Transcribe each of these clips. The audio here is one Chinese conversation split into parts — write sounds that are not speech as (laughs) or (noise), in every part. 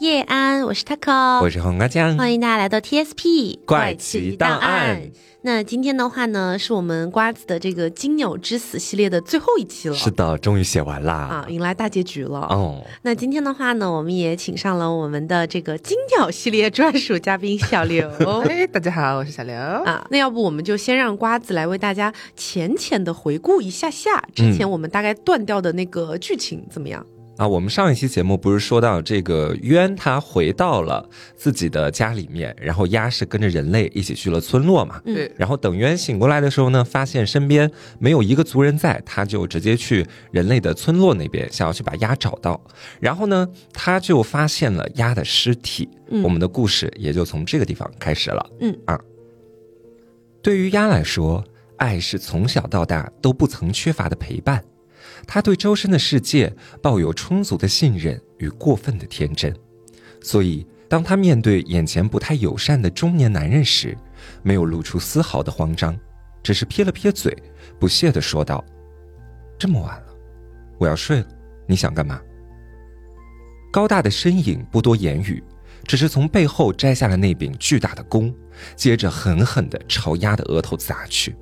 叶安，我是 Taco，我是黄瓜酱，欢迎大家来到 TSP 怪奇档案。那今天的话呢，是我们瓜子的这个金鸟之死系列的最后一期了。是的，终于写完啦，啊，迎来大结局了。哦，那今天的话呢，我们也请上了我们的这个金鸟系列专属嘉宾小刘。(laughs) 哎，大家好，我是小刘。啊，那要不我们就先让瓜子来为大家浅浅的回顾一下下之前我们大概断掉的那个剧情，怎么样？啊，我们上一期节目不是说到这个渊他回到了自己的家里面，然后鸭是跟着人类一起去了村落嘛？对。然后等渊醒过来的时候呢，发现身边没有一个族人在，他就直接去人类的村落那边，想要去把鸭找到。然后呢，他就发现了鸭的尸体。嗯。我们的故事也就从这个地方开始了。嗯啊。对于鸭来说，爱是从小到大都不曾缺乏的陪伴。他对周身的世界抱有充足的信任与过分的天真，所以当他面对眼前不太友善的中年男人时，没有露出丝毫的慌张，只是撇了撇嘴，不屑地说道：“这么晚了，我要睡了，你想干嘛？”高大的身影不多言语，只是从背后摘下了那柄巨大的弓，接着狠狠地朝鸭的额头砸去。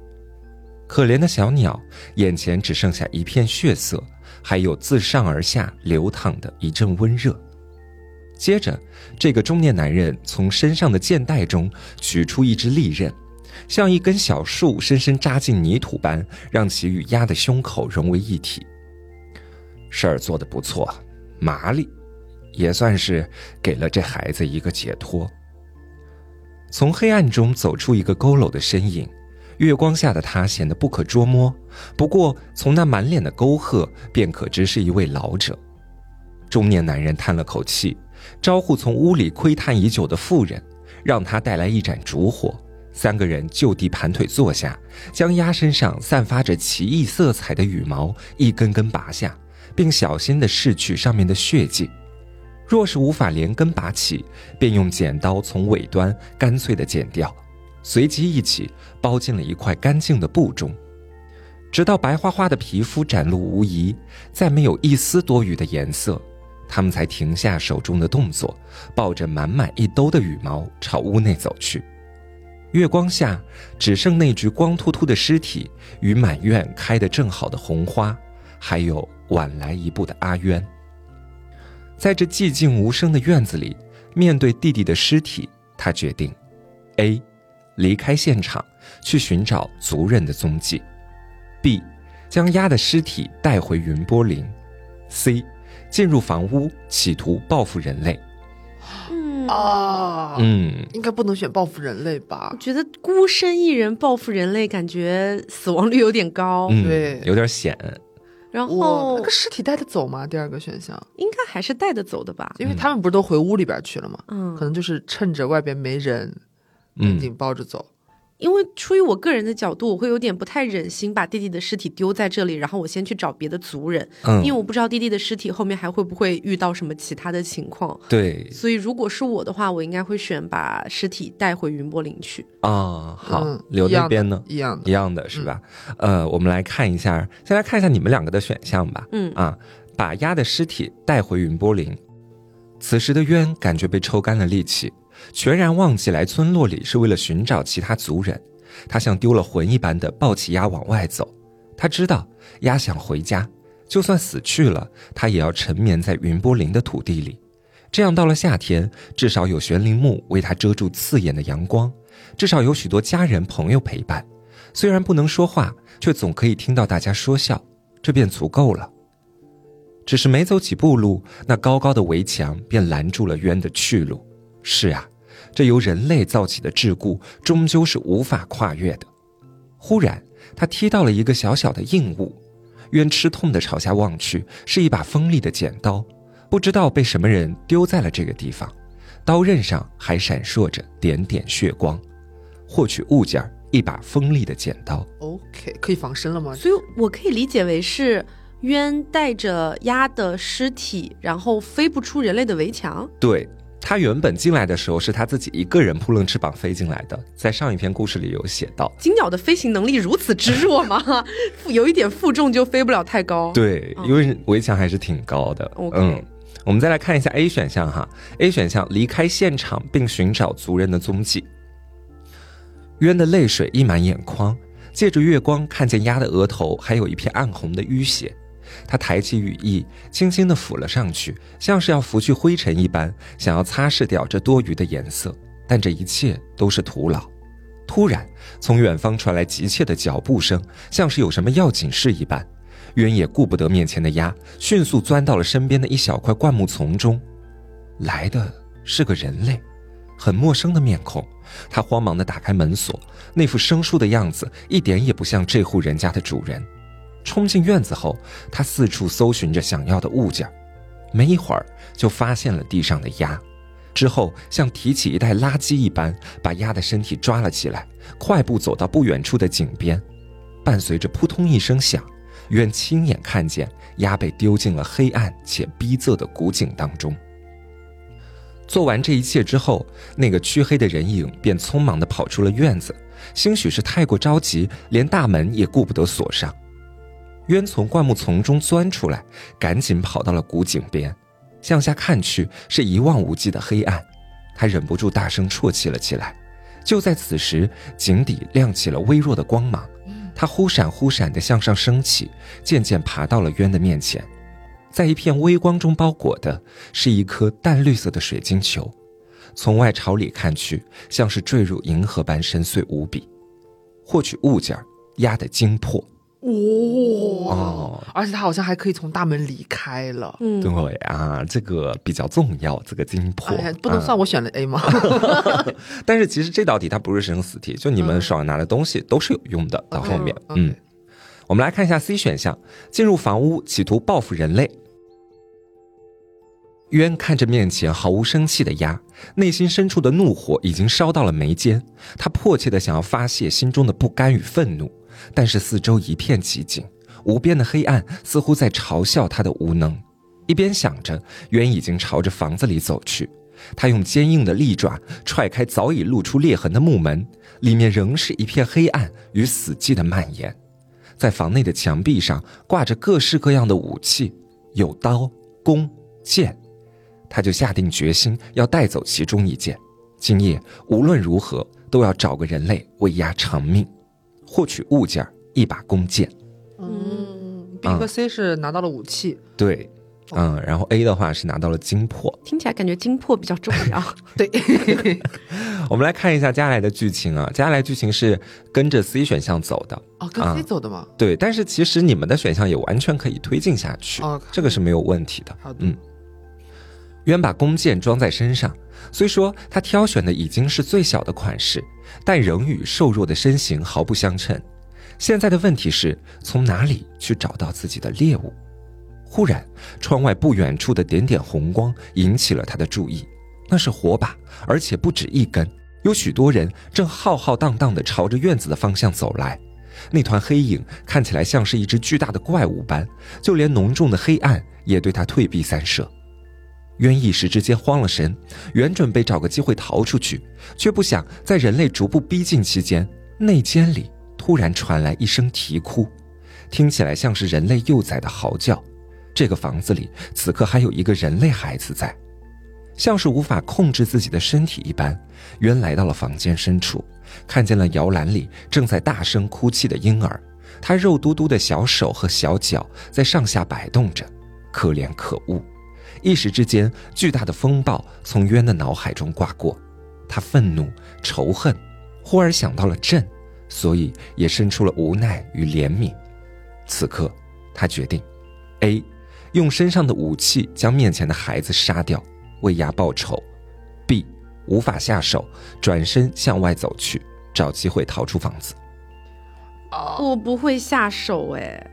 可怜的小鸟，眼前只剩下一片血色，还有自上而下流淌的一阵温热。接着，这个中年男人从身上的箭袋中取出一支利刃，像一根小树深深扎进泥土般，让其与鸭的胸口融为一体。事儿做得不错，麻利，也算是给了这孩子一个解脱。从黑暗中走出一个佝偻的身影。月光下的他显得不可捉摸，不过从那满脸的沟壑便可知是一位老者。中年男人叹了口气，招呼从屋里窥探已久的妇人，让他带来一盏烛火。三个人就地盘腿坐下，将鸭身上散发着奇异色彩的羽毛一根根拔下，并小心地拭去上面的血迹。若是无法连根拔起，便用剪刀从尾端干脆地剪掉。随即一起包进了一块干净的布中，直到白花花的皮肤展露无遗，再没有一丝多余的颜色，他们才停下手中的动作，抱着满满一兜的羽毛朝屋内走去。月光下，只剩那具光秃秃的尸体与满院开得正好的红花，还有晚来一步的阿渊。在这寂静无声的院子里，面对弟弟的尸体，他决定：A。离开现场，去寻找族人的踪迹。B，将鸭的尸体带回云波林。C，进入房屋，企图报复人类。嗯啊，嗯，应该不能选报复人类吧？我觉得孤身一人报复人类，感觉死亡率有点高，对，有点险。然后，那个尸体带得走吗？第二个选项应该还是带得走的吧？因为他们不是都回屋里边去了吗？嗯，可能就是趁着外边没人。赶紧抱着走，因为出于我个人的角度，我会有点不太忍心把弟弟的尸体丢在这里，然后我先去找别的族人，嗯，因为我不知道弟弟的尸体后面还会不会遇到什么其他的情况。对，所以如果是我的话，我应该会选把尸体带回云波林去。啊，好，留那边呢？一样的一样的是吧？呃，我们来看一下，先来看一下你们两个的选项吧。嗯啊，把鸭的尸体带回云波林。此时的渊感觉被抽干了力气。全然忘记来村落里是为了寻找其他族人，他像丢了魂一般的抱起鸭往外走。他知道鸭想回家，就算死去了，他也要沉眠在云波林的土地里。这样到了夏天，至少有悬铃木为他遮住刺眼的阳光，至少有许多家人朋友陪伴。虽然不能说话，却总可以听到大家说笑，这便足够了。只是没走几步路，那高高的围墙便拦住了渊的去路。是啊。这由人类造起的桎梏，终究是无法跨越的。忽然，他踢到了一个小小的硬物，渊吃痛地朝下望去，是一把锋利的剪刀，不知道被什么人丢在了这个地方，刀刃上还闪烁着点点血光。获取物件，一把锋利的剪刀。OK，可以防身了吗？所以我可以理解为是渊带着鸭的尸体，然后飞不出人类的围墙。对。他原本进来的时候是他自己一个人扑棱翅膀飞进来的，在上一篇故事里有写到，金鸟的飞行能力如此之弱吗？(laughs) 有一点负重就飞不了太高。对，因为围墙还是挺高的。嗯，我们再来看一下 A 选项哈，A 选项离开现场并寻找族人的踪迹。渊的泪水溢满眼眶，借着月光看见鸭的额头还有一片暗红的淤血，他抬起羽翼，轻轻地抚了上去，像是要拂去灰尘一般，想要擦拭掉这多余的颜色，但这一切都是徒劳。突然，从远方传来急切的脚步声，像是有什么要紧事一般。渊也顾不得面前的鸭，迅速钻到了身边的一小块灌木丛中。来的是个人类，很陌生的面孔。他慌忙地打开门锁，那副生疏的样子一点也不像这户人家的主人。冲进院子后，他四处搜寻着想要的物件，没一会儿就发现了地上的鸭。之后，像提起一袋垃圾一般，把鸭的身体抓了起来，快步走到不远处的井边。伴随着扑通一声响，渊亲眼看见鸭被丢进了黑暗且逼仄的古井当中。做完这一切之后，那个黢黑的人影便匆忙地跑出了院子，兴许是太过着急，连大门也顾不得锁上。渊从灌木丛中钻出来，赶紧跑到了古井边。向下看去，是一望无际的黑暗，他忍不住大声啜泣了起来。就在此时，井底亮起了微弱的光芒，它忽闪忽闪地向上升起，渐渐爬到了渊的面前。在一片微光中包裹的是一颗淡绿色的水晶球，从外朝里看去，像是坠入银河般深邃无比。获取物件，压得精魄魄。哇！而且他好像还可以从大门离开了。嗯，对啊，这个比较重要，这个精魄不能算我选的 A 吗？(laughs) 但是其实这道题它不是生死题，就你们手上拿的东西都是有用的。到后面，嗯，我们来看一下 C 选项：进入房屋企图报复人类。渊看着面前毫无生气的鸭，内心深处的怒火已经烧到了眉间，他迫切的想要发泄心中的不甘与愤怒。但是四周一片寂静，无边的黑暗似乎在嘲笑他的无能。一边想着，渊已经朝着房子里走去。他用坚硬的利爪踹开早已露出裂痕的木门，里面仍是一片黑暗与死寂的蔓延。在房内的墙壁上挂着各式各样的武器，有刀、弓、箭。他就下定决心要带走其中一件。今夜无论如何都要找个人类为鸭偿命。获取物件一把弓箭，嗯，B 和 C 是拿到了武器，对，嗯，然后 A 的话是拿到了精魄，听起来感觉精魄比较重要。(laughs) 对 (laughs) (laughs) 我们来看一下接下来的剧情啊，接下来剧情是跟着 C 选项走的哦，跟 C 走的吗？对，但是其实你们的选项也完全可以推进下去，这个是没有问题的。好的，嗯，渊把弓箭装在身上，虽说他挑选的已经是最小的款式。但仍与瘦弱的身形毫不相称。现在的问题是从哪里去找到自己的猎物？忽然，窗外不远处的点点红光引起了他的注意，那是火把，而且不止一根。有许多人正浩浩荡荡地朝着院子的方向走来。那团黑影看起来像是一只巨大的怪物般，就连浓重的黑暗也对他退避三舍。渊一时之间慌了神，原准备找个机会逃出去，却不想在人类逐步逼近期间，内间里突然传来一声啼哭，听起来像是人类幼崽的嚎叫。这个房子里此刻还有一个人类孩子在，像是无法控制自己的身体一般，渊来到了房间深处，看见了摇篮里正在大声哭泣的婴儿，他肉嘟嘟的小手和小脚在上下摆动着，可怜可恶。一时之间，巨大的风暴从渊的脑海中刮过，他愤怒、仇恨，忽而想到了朕，所以也生出了无奈与怜悯。此刻，他决定：A，用身上的武器将面前的孩子杀掉，为牙报仇；B，无法下手，转身向外走去，找机会逃出房子。我不会下手哎，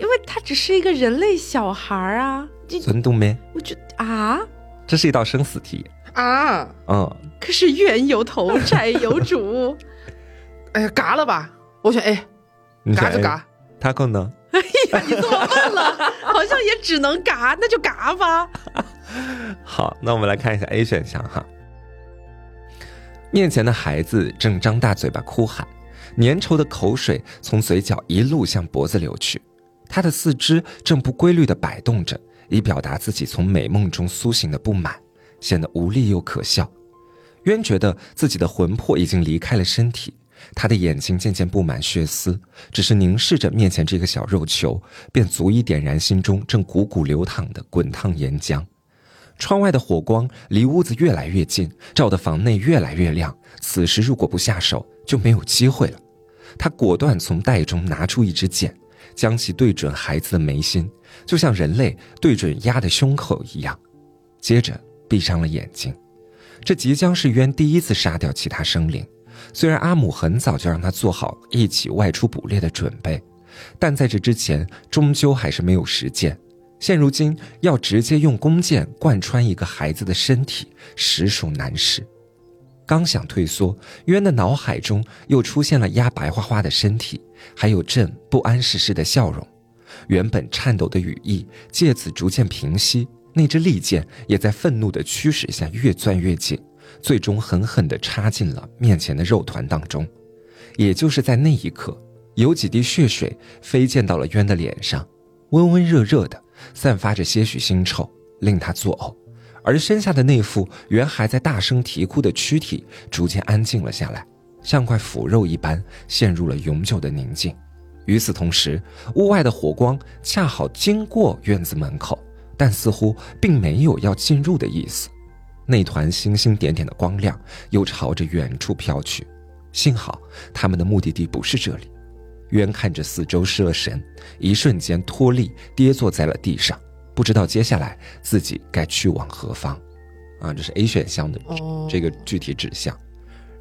因为他只是一个人类小孩啊。尊重没？我觉得啊，这是一道生死题啊。嗯，可是冤有头，债有主。(laughs) 哎呀，嘎了吧！我选 A，嘎就嘎。他更能。哎呀，你这么问了，(laughs) 好像也只能嘎，那就嘎吧。好，那我们来看一下 A 选项哈。面前的孩子正张大嘴巴哭喊，粘稠的口水从嘴角一路向脖子流去。他的四肢正不规律地摆动着，以表达自己从美梦中苏醒的不满，显得无力又可笑。渊觉得自己的魂魄已经离开了身体，他的眼睛渐渐布满血丝，只是凝视着面前这个小肉球，便足以点燃心中正汩汩流淌的滚烫岩浆。窗外的火光离屋子越来越近，照得房内越来越亮。此时如果不下手，就没有机会了。他果断从袋中拿出一支箭，将其对准孩子的眉心，就像人类对准鸭的胸口一样。接着闭上了眼睛。这即将是渊第一次杀掉其他生灵。虽然阿母很早就让他做好一起外出捕猎的准备，但在这之前，终究还是没有实践。现如今要直接用弓箭贯穿一个孩子的身体，实属难事。刚想退缩，渊的脑海中又出现了鸭白花花的身体，还有朕不谙世事的笑容。原本颤抖的羽翼借此逐渐平息，那支利剑也在愤怒的驱使下越钻越紧，最终狠狠地插进了面前的肉团当中。也就是在那一刻，有几滴血水飞溅到了渊的脸上，温温热热的。散发着些许腥臭，令他作呕，而身下的那副原还在大声啼哭的躯体逐渐安静了下来，像块腐肉一般陷入了永久的宁静。与此同时，屋外的火光恰好经过院子门口，但似乎并没有要进入的意思。那团星星点点的光亮又朝着远处飘去，幸好他们的目的地不是这里。渊看着四周失了神，一瞬间脱力跌坐在了地上，不知道接下来自己该去往何方。啊，这是 A 选项的这个具体指向。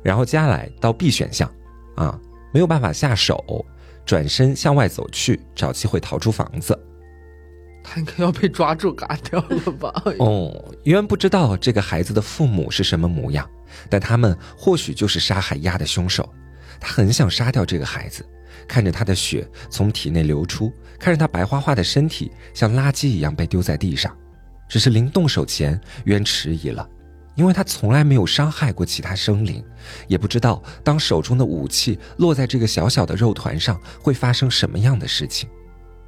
然后接下来到 B 选项，啊，没有办法下手，转身向外走去，找机会逃出房子。他应该要被抓住嘎掉了吧？哦，渊不知道这个孩子的父母是什么模样，但他们或许就是杀海鸭的凶手。他很想杀掉这个孩子。看着他的血从体内流出，看着他白花花的身体像垃圾一样被丢在地上，只是临动手前，渊迟疑了，因为他从来没有伤害过其他生灵，也不知道当手中的武器落在这个小小的肉团上会发生什么样的事情。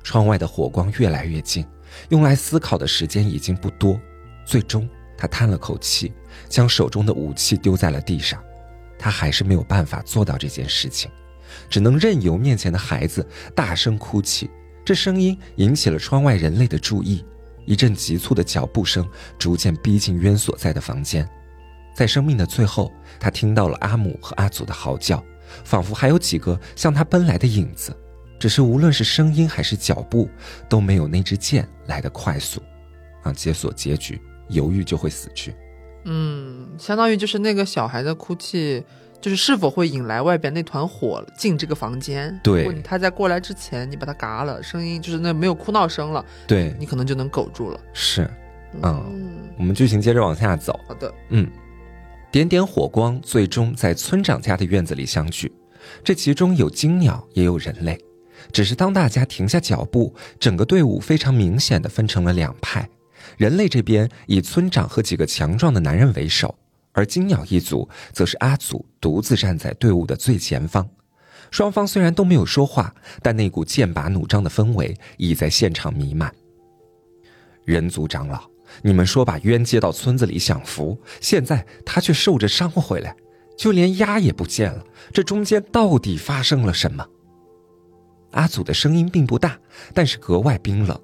窗外的火光越来越近，用来思考的时间已经不多，最终他叹了口气，将手中的武器丢在了地上，他还是没有办法做到这件事情。只能任由面前的孩子大声哭泣，这声音引起了窗外人类的注意。一阵急促的脚步声逐渐逼近渊所在的房间，在生命的最后，他听到了阿母和阿祖的嚎叫，仿佛还有几个向他奔来的影子。只是无论是声音还是脚步，都没有那支箭来的快速。啊，解锁结局，犹豫就会死去。嗯，相当于就是那个小孩的哭泣。就是是否会引来外边那团火进这个房间？对，他在过来之前，你把它嘎了，声音就是那没有哭闹声了，对你可能就能苟住了。是，嗯，我们剧情接着往下走。好的，嗯，点点火光最终在村长家的院子里相聚，这其中有金鸟，也有人类。只是当大家停下脚步，整个队伍非常明显的分成了两派，人类这边以村长和几个强壮的男人为首。而金鸟一族则是阿祖独自站在队伍的最前方，双方虽然都没有说话，但那股剑拔弩张的氛围已在现场弥漫。人族长老，你们说把冤接到村子里享福，现在他却受着伤回来，就连鸭也不见了，这中间到底发生了什么？阿祖的声音并不大，但是格外冰冷，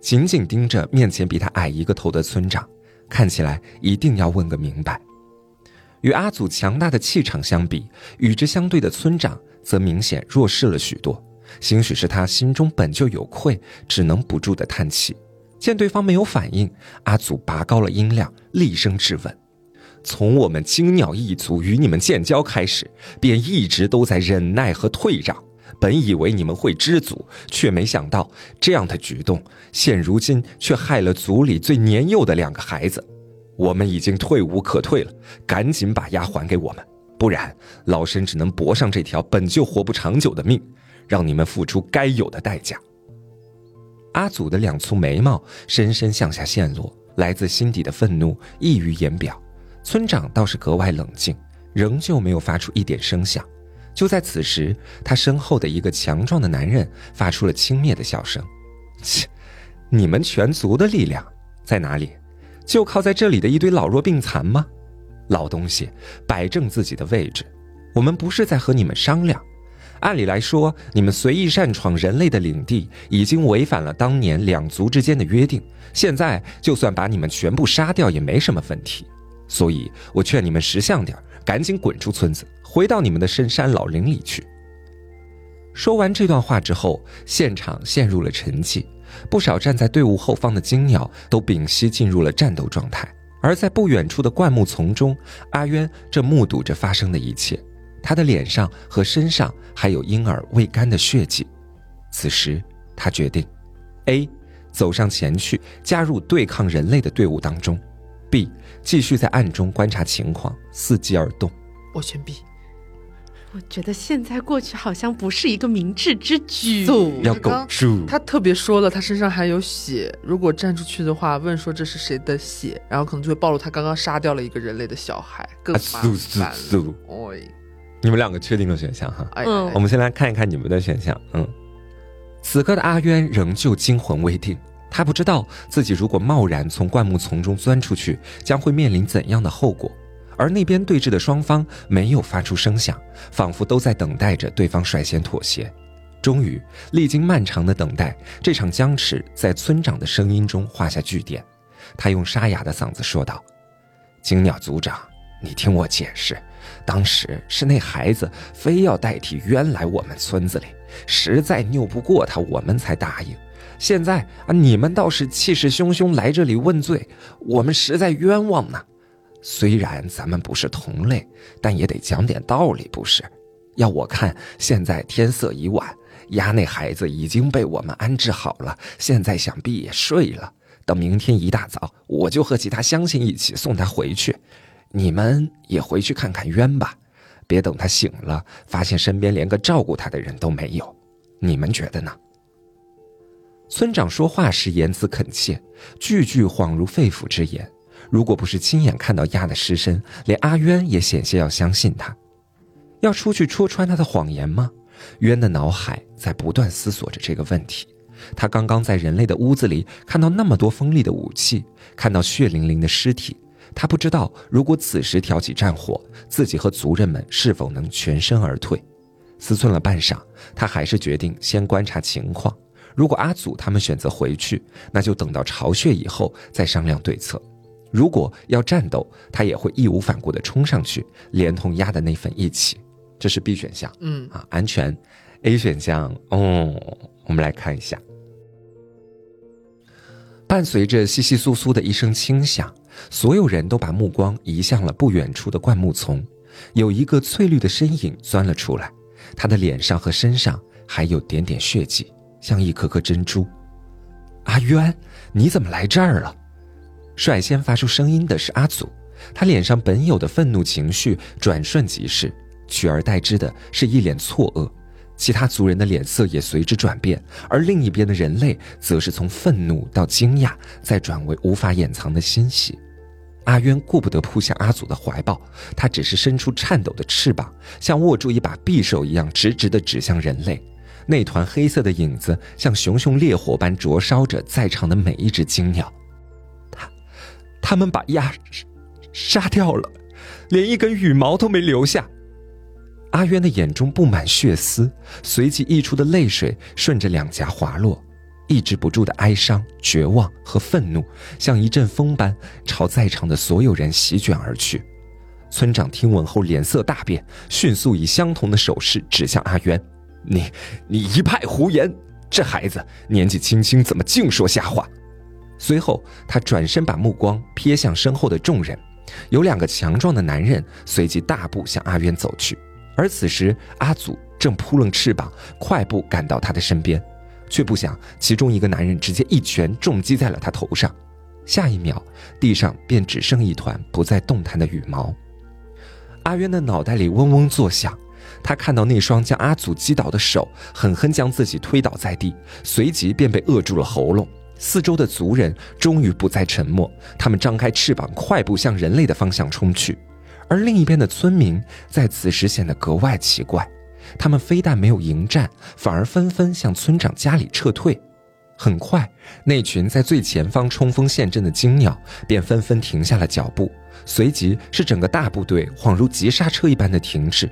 紧紧盯着面前比他矮一个头的村长，看起来一定要问个明白。与阿祖强大的气场相比，与之相对的村长则明显弱势了许多。兴许是他心中本就有愧，只能不住的叹气。见对方没有反应，阿祖拔高了音量，厉声质问：“从我们金鸟一族与你们建交开始，便一直都在忍耐和退让。本以为你们会知足，却没想到这样的举动，现如今却害了族里最年幼的两个孩子。”我们已经退无可退了，赶紧把鸭还给我们，不然老身只能搏上这条本就活不长久的命，让你们付出该有的代价。阿祖的两簇眉毛深深向下陷落，来自心底的愤怒溢于言表。村长倒是格外冷静，仍旧没有发出一点声响。就在此时，他身后的一个强壮的男人发出了轻蔑的笑声：“切，你们全族的力量在哪里？就靠在这里的一堆老弱病残吗？老东西，摆正自己的位置。我们不是在和你们商量。按理来说，你们随意擅闯人类的领地，已经违反了当年两族之间的约定。现在就算把你们全部杀掉，也没什么问题。所以我劝你们识相点，赶紧滚出村子，回到你们的深山老林里去。说完这段话之后，现场陷入了沉寂。不少站在队伍后方的金鸟都屏息进入了战斗状态，而在不远处的灌木丛中，阿渊正目睹着发生的一切。他的脸上和身上还有婴儿未干的血迹。此时，他决定：A，走上前去加入对抗人类的队伍当中；B，继续在暗中观察情况，伺机而动。我选 B。我觉得现在过去好像不是一个明智之举。要苟住。他特别说了，他身上还有血，如果站出去的话，问说这是谁的血，然后可能就会暴露他刚刚杀掉了一个人类的小孩，更麻烦。哎，你们两个确定了选项哈？嗯，我们先来看一看你们的选项。嗯，此刻的阿渊仍旧惊魂未定，他不知道自己如果贸然从灌木丛中钻出去，将会面临怎样的后果。而那边对峙的双方没有发出声响，仿佛都在等待着对方率先妥协。终于，历经漫长的等待，这场僵持在村长的声音中画下句点。他用沙哑的嗓子说道：“金鸟族长，你听我解释，当时是那孩子非要代替渊来我们村子里，实在拗不过他，我们才答应。现在啊，你们倒是气势汹汹来这里问罪，我们实在冤枉呢。”虽然咱们不是同类，但也得讲点道理，不是？要我看，现在天色已晚，丫那孩子已经被我们安置好了，现在想必也睡了。等明天一大早，我就和其他乡亲一起送他回去。你们也回去看看渊吧，别等他醒了，发现身边连个照顾他的人都没有。你们觉得呢？村长说话时言辞恳切，句句恍如肺腑之言。如果不是亲眼看到鸭的尸身，连阿渊也险些要相信他。要出去戳穿他的谎言吗？渊的脑海在不断思索着这个问题。他刚刚在人类的屋子里看到那么多锋利的武器，看到血淋淋的尸体。他不知道，如果此时挑起战火，自己和族人们是否能全身而退。思忖了半晌，他还是决定先观察情况。如果阿祖他们选择回去，那就等到巢穴以后再商量对策。如果要战斗，他也会义无反顾的冲上去，连同鸭的那份一起。这是 B 选项，嗯啊，安全。A 选项，哦，我们来看一下。伴随着窸窸窣窣的一声轻响，所有人都把目光移向了不远处的灌木丛。有一个翠绿的身影钻了出来，他的脸上和身上还有点点血迹，像一颗颗珍珠。阿渊，你怎么来这儿了？率先发出声音的是阿祖，他脸上本有的愤怒情绪转瞬即逝，取而代之的是一脸错愕。其他族人的脸色也随之转变，而另一边的人类则是从愤怒到惊讶，再转为无法掩藏的欣喜。阿渊顾不得扑向阿祖的怀抱，他只是伸出颤抖的翅膀，像握住一把匕首一样，直直地指向人类。那团黑色的影子像熊熊烈火般灼烧着在场的每一只金鸟。他们把鸭杀掉了，连一根羽毛都没留下。阿渊的眼中布满血丝，随即溢出的泪水顺着两颊滑落，抑制不住的哀伤、绝望和愤怒，像一阵风般朝在场的所有人席卷而去。村长听闻后脸色大变，迅速以相同的手势指向阿渊：“你，你一派胡言！这孩子年纪轻轻，怎么净说瞎话？”随后，他转身把目光瞥向身后的众人，有两个强壮的男人随即大步向阿渊走去。而此时，阿祖正扑棱翅膀，快步赶到他的身边，却不想其中一个男人直接一拳重击在了他头上，下一秒，地上便只剩一团不再动弹的羽毛。阿渊的脑袋里嗡嗡作响，他看到那双将阿祖击倒的手狠狠将自己推倒在地，随即便被扼住了喉咙。四周的族人终于不再沉默，他们张开翅膀，快步向人类的方向冲去。而另一边的村民在此时显得格外奇怪，他们非但没有迎战，反而纷纷向村长家里撤退。很快，那群在最前方冲锋陷阵的精鸟便纷纷停下了脚步，随即是整个大部队恍如急刹车一般的停滞。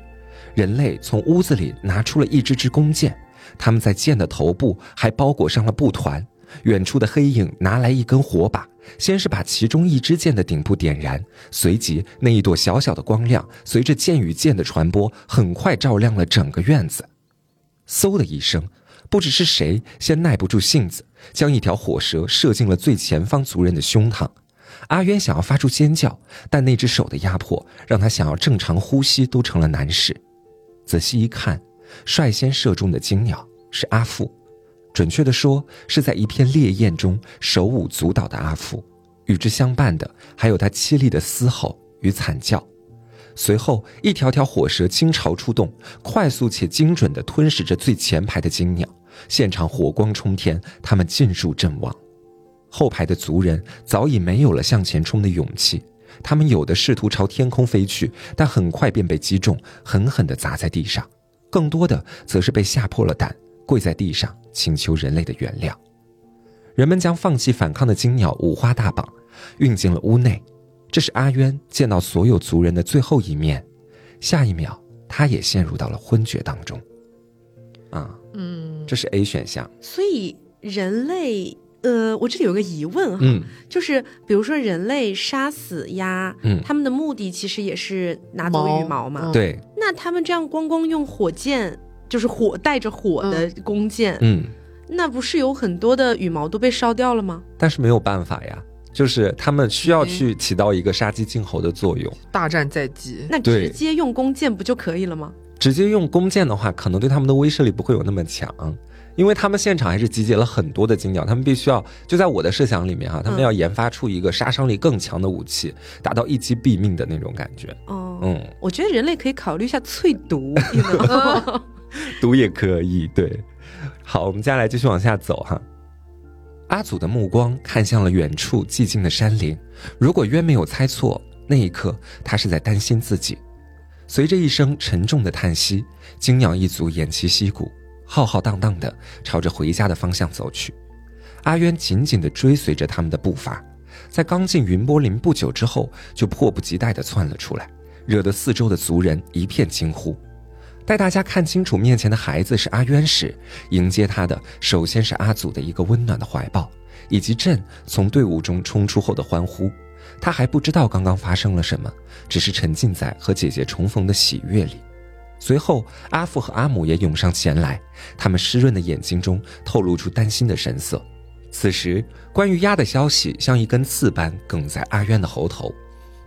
人类从屋子里拿出了一支支弓箭，他们在箭的头部还包裹上了布团。远处的黑影拿来一根火把，先是把其中一支箭的顶部点燃，随即那一朵小小的光亮随着箭与箭的传播，很快照亮了整个院子。嗖的一声。不知是谁先耐不住性子，将一条火蛇射进了最前方族人的胸膛。阿渊想要发出尖叫，但那只手的压迫让他想要正常呼吸都成了难事。仔细一看，率先射中的金鸟是阿富，准确的说是在一片烈焰中手舞足蹈的阿福。与之相伴的还有他凄厉的嘶吼与惨叫。随后，一条条火蛇倾巢出动，快速且精准地吞噬着最前排的金鸟。现场火光冲天，他们尽数阵亡。后排的族人早已没有了向前冲的勇气，他们有的试图朝天空飞去，但很快便被击中，狠狠地砸在地上；更多的则是被吓破了胆，跪在地上请求人类的原谅。人们将放弃反抗的金鸟五花大绑，运进了屋内。这是阿渊见到所有族人的最后一面，下一秒他也陷入到了昏厥当中。啊。嗯，这是 A 选项。所以人类，呃，我这里有个疑问哈，就是比如说人类杀死鸭，嗯，他们的目的其实也是拿走羽毛嘛？对。那他们这样光光用火箭，就是火带着火的弓箭，嗯，那不是有很多的羽毛都被烧掉了吗？但是没有办法呀，就是他们需要去起到一个杀鸡儆猴的作用。大战在即，那直接用弓箭不就可以了吗？直接用弓箭的话，可能对他们的威慑力不会有那么强，因为他们现场还是集结了很多的金鸟，他们必须要就在我的设想里面哈，他们要研发出一个杀伤力更强的武器，达到一击毙命的那种感觉。哦，嗯，我觉得人类可以考虑一下淬毒，(laughs) (laughs) (laughs) (laughs) 读也可以。对，好，我们接下来继续往下走哈。阿祖的目光看向了远处寂静的山林，如果渊没有猜错，那一刻他是在担心自己。随着一声沉重的叹息，金鸟一族偃旗息鼓，浩浩荡荡地朝着回家的方向走去。阿渊紧紧地追随着他们的步伐，在刚进云波林不久之后，就迫不及待地窜了出来，惹得四周的族人一片惊呼。待大家看清楚面前的孩子是阿渊时，迎接他的首先是阿祖的一个温暖的怀抱，以及朕从队伍中冲出后的欢呼。他还不知道刚刚发生了什么，只是沉浸在和姐姐重逢的喜悦里。随后，阿父和阿母也涌上前来，他们湿润的眼睛中透露出担心的神色。此时，关于鸭的消息像一根刺般梗在阿渊的喉头，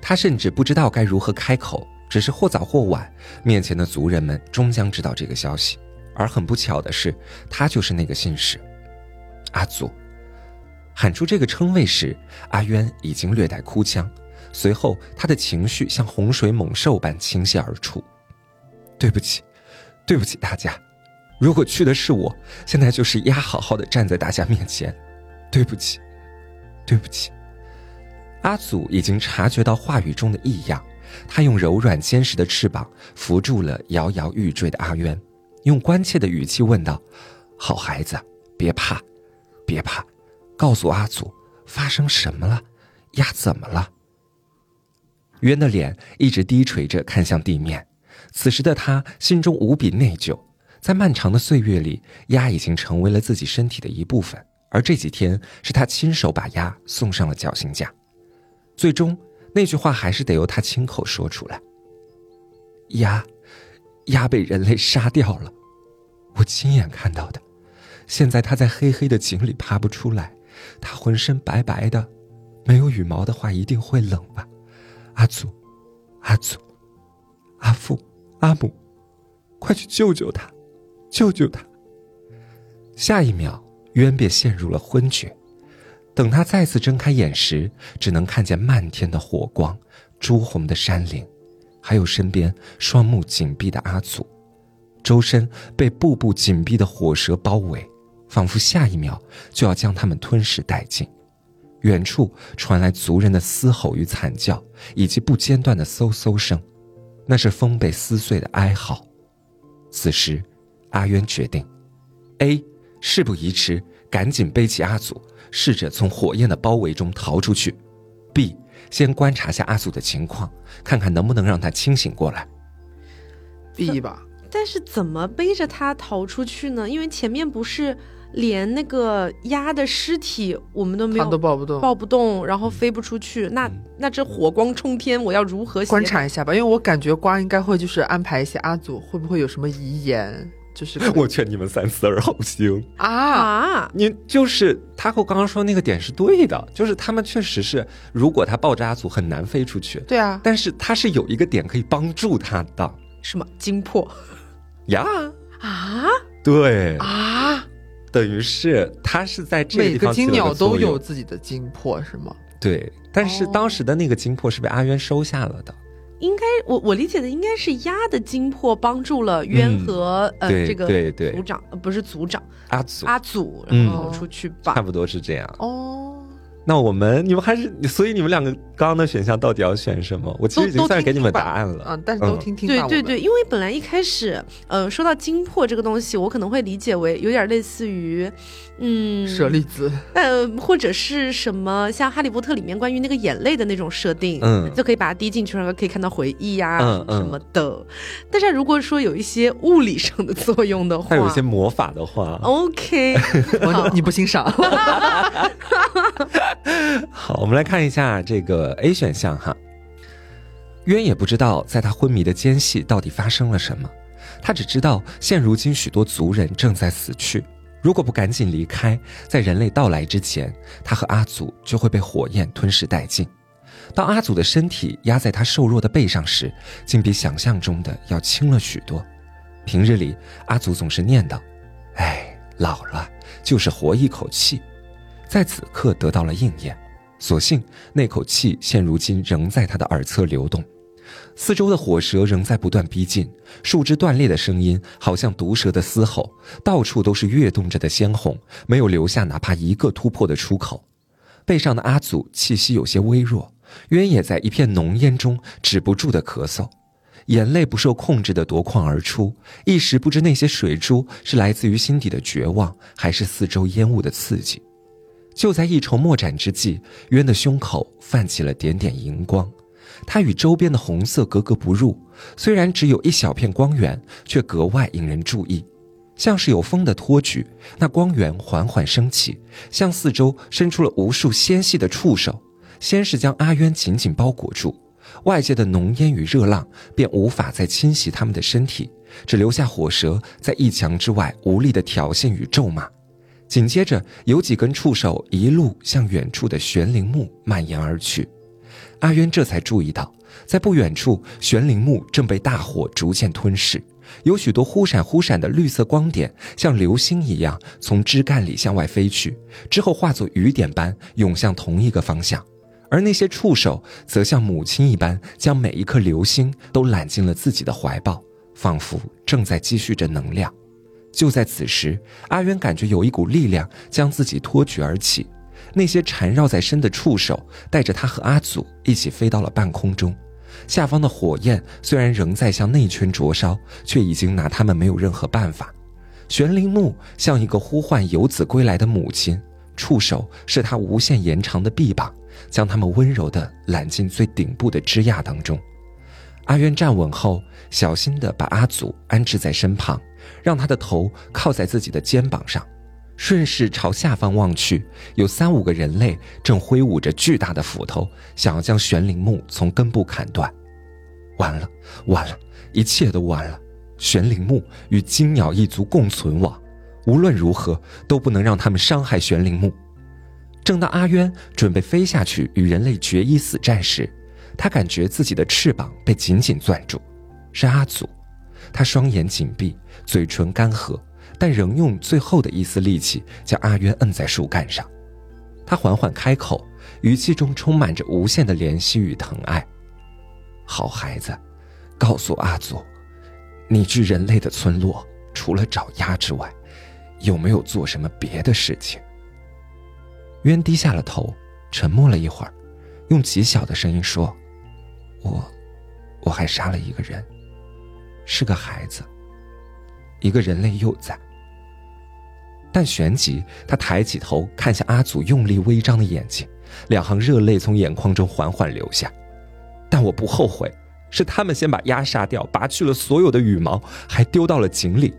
他甚至不知道该如何开口。只是或早或晚，面前的族人们终将知道这个消息。而很不巧的是，他就是那个信使，阿祖。喊出这个称谓时，阿渊已经略带哭腔，随后他的情绪像洪水猛兽般倾泻而出。对不起，对不起大家，如果去的是我，现在就是鸭好好的站在大家面前。对不起，对不起。阿祖已经察觉到话语中的异样，他用柔软坚实的翅膀扶住了摇摇欲坠的阿渊，用关切的语气问道：“好孩子，别怕，别怕。”告诉阿祖，发生什么了？鸭怎么了？渊的脸一直低垂着，看向地面。此时的他心中无比内疚，在漫长的岁月里，鸭已经成为了自己身体的一部分，而这几天是他亲手把鸭送上了绞刑架。最终，那句话还是得由他亲口说出来：“鸭，鸭被人类杀掉了，我亲眼看到的。现在它在黑黑的井里爬不出来。”它浑身白白的，没有羽毛的话一定会冷吧？阿祖，阿祖，阿父，阿母，快去救救他，救救他！下一秒，渊便陷入了昏厥。等他再次睁开眼时，只能看见漫天的火光、朱红的山岭，还有身边双目紧闭的阿祖，周身被步步紧逼的火蛇包围。仿佛下一秒就要将他们吞噬殆尽，远处传来族人的嘶吼与惨叫，以及不间断的嗖嗖声，那是风被撕碎的哀嚎。此时，阿渊决定：A，事不宜迟，赶紧背起阿祖，试着从火焰的包围中逃出去。B 先观察下阿祖的情况，看看能不能让他清醒过来。B 吧，但是怎么背着他逃出去呢？因为前面不是连那个鸭的尸体我们都没他有都抱不动。抱不动，然后飞不出去，那那这火光冲天，我要如何观察一下吧，因为我感觉瓜应该会就是安排一些阿祖会不会有什么遗言，就是我劝你们三思而后行。啊，啊？你就是他和我刚刚说那个点是对的，就是他们确实是，如果他抱着阿祖很难飞出去，对啊，但是他是有一个点可以帮助他的什么精魄呀。啊？对，啊，等于是他是在这个每个地方每个金鸟都有自己的精魄是吗？对，但是哦当时的那个精魄是被阿渊收下了的。应该我我理解的应该是鸭的精魄帮助了渊嗯和、呃这个对对族长呃不是族长阿祖阿祖，嗯然后出去吧。差不多是这样。哦，那我们你们还是，所以你们两个刚刚的选项到底要选什么？我其实已经都算是给你们答案了。啊，但是都嗯听听对对对，，因为本来一开始，呃，说到精魄这个东西，我可能会理解为有点类似于，嗯，舍利子，呃，或者是什么像《哈利波特》里面关于那个眼泪的那种设定，嗯。就可以把它滴进去，然后可以看到回忆呀、嗯嗯。什么的。但是如果说有一些物理上的作用的话，它有一些魔法的话，OK，(laughs) 我你不欣赏？(laughs) 好，我们来看一下这个 A 选项哈。渊也不知道在他昏迷的间隙到底发生了什么，他只知道现如今许多族人正在死去，如果不赶紧离开，在人类到来之前，他和阿祖就会被火焰吞噬殆尽。当阿祖的身体压在他瘦弱的背上时，竟比想象中的要轻了许多。平日里，阿祖总是念叨：“哎，老了就是活一口气。”在此刻得到了应验。所幸那口气现如今仍在他的耳侧流动，四周的火舌仍在不断逼近，树枝断裂的声音好像毒蛇的嘶吼，到处都是跃动着的鲜红，没有留下哪怕一个突破的出口。背上的阿祖气息有些微弱，渊也在一片浓烟中止不住的咳嗽，眼泪不受控制的夺眶而出，一时不知那些水珠是来自于心底的绝望，还是四周烟雾的刺激。就在一筹莫展之际，渊的胸口泛起了点点荧光，它与周边的红色格格不入，虽然只有一小片光源，却格外引人注意，像是有风的托举，那光源缓缓升起，向四周伸出了无数纤细的触手，先是将阿渊紧紧包裹住，外界的浓烟与热浪便无法再侵袭他们的身体，只留下火舌在一墙之外无力的挑衅与咒骂。紧接着，有几根触手一路向远处的玄灵木蔓延而去。阿渊这才注意到，在不远处，玄灵木正被大火逐渐吞噬，有许多忽闪忽闪的绿色光点，像流星一样从枝干里向外飞去，之后化作雨点般涌向同一个方向。而那些触手则像母亲一般，将每一颗流星都揽进了自己的怀抱，仿佛正在积蓄着能量。就在此时，阿渊感觉有一股力量将自己托举而起，那些缠绕在身的触手带着他和阿祖一起飞到了半空中。下方的火焰虽然仍在向内圈灼烧，却已经拿他们没有任何办法。玄灵木像一个呼唤游子归来的母亲，触手是他无限延长的臂膀，将他们温柔地揽进最顶部的枝桠当中。阿渊站稳后，小心地把阿祖安置在身旁，让他的头靠在自己的肩膀上，顺势朝下方望去，有三五个人类正挥舞着巨大的斧头，想要将玄灵木从根部砍断。完了，完了，一切都完了！玄灵木与金鸟一族共存亡，无论如何都不能让他们伤害玄灵木。正当阿渊准备飞下去与人类决一死战时，他感觉自己的翅膀被紧紧攥住，是阿祖。他双眼紧闭，嘴唇干涸，但仍用最后的一丝力气将阿渊摁在树干上。他缓缓开口，语气中充满着无限的怜惜与疼爱。好孩子，告诉阿祖，你去人类的村落，除了找鸭之外，有没有做什么别的事情？渊低下了头，沉默了一会儿，用极小的声音说：“我，我还杀了一个人，是个孩子，一个人类幼崽。但旋即他抬起头看向阿祖用力微张的眼睛，两行热泪从眼眶中缓缓流下。但我不后悔，是他们先把鸭杀掉，拔去了所有的羽毛，还丢到了井里。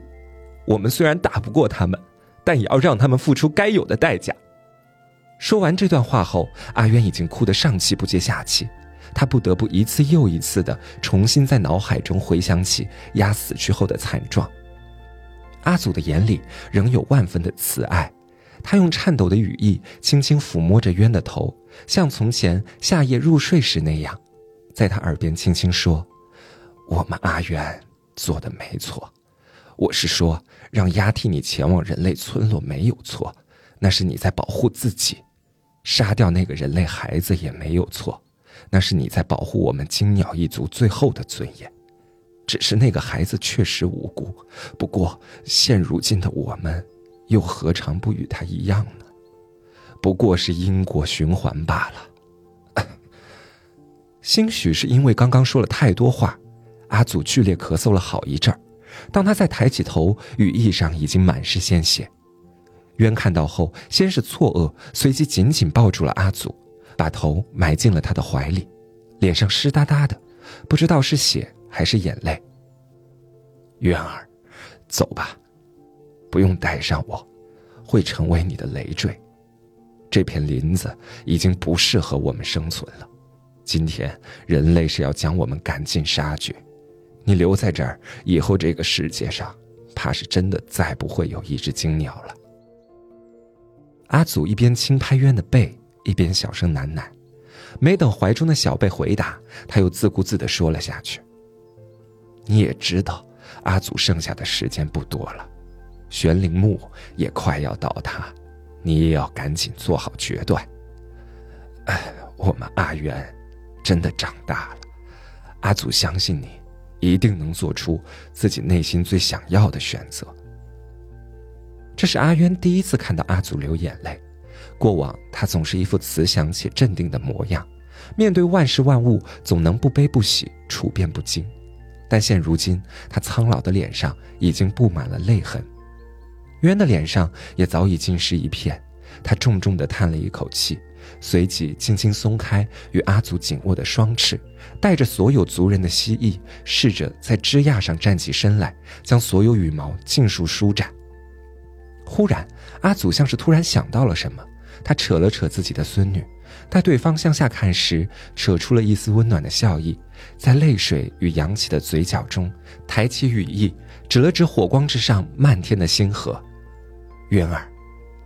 我们虽然打不过他们，但也要让他们付出该有的代价。说完这段话后，阿渊已经哭得上气不接下气，他不得不一次又一次地重新在脑海中回想起鸭死去后的惨状。阿祖的眼里仍有万分的慈爱，他用颤抖的语翼轻轻抚摸着渊的头，像从前夏夜入睡时那样，在他耳边轻轻说：“我们阿渊做的没错，我是说让鸭替你前往人类村落没有错，那是你在保护自己；杀掉那个人类孩子也没有错，那是你在保护我们金鸟一族最后的尊严。”只是那个孩子确实无辜，不过现如今的我们，又何尝不与他一样呢？不过是因果循环罢了。(coughs) 兴许是因为刚刚说了太多话，阿祖剧烈咳嗽了好一阵儿。当他再抬起头，羽翼上已经满是鲜血。渊看到后，先是错愕，随即紧紧抱住了阿祖，把头埋进了他的怀里，脸上湿哒哒的，不知道是血。还是眼泪。渊儿，走吧，不用带上我，会成为你的累赘。这片林子已经不适合我们生存了。今天人类是要将我们赶尽杀绝，你留在这儿，以后这个世界上，怕是真的再不会有一只金鸟了。阿祖一边轻拍渊的背，一边小声喃喃。没等怀中的小贝回答，他又自顾自地说了下去。你也知道，阿祖剩下的时间不多了，玄灵墓也快要倒塌，你也要赶紧做好决断。哎，我们阿元真的长大了，阿祖相信你，一定能做出自己内心最想要的选择。这是阿渊第一次看到阿祖流眼泪，过往他总是一副慈祥且镇定的模样，面对万事万物总能不悲不喜，处变不惊。但现如今，他苍老的脸上已经布满了泪痕，渊的脸上也早已浸湿一片。他重重地叹了一口气，随即轻轻松开与阿祖紧握的双翅，带着所有族人的蜥蜴，试着在枝桠上站起身来，将所有羽毛尽数舒展。忽然，阿祖像是突然想到了什么，他扯了扯自己的孙女。待对方向下看时，扯出了一丝温暖的笑意，在泪水与扬起的嘴角中，抬起羽翼，指了指火光之上漫天的星河。渊儿，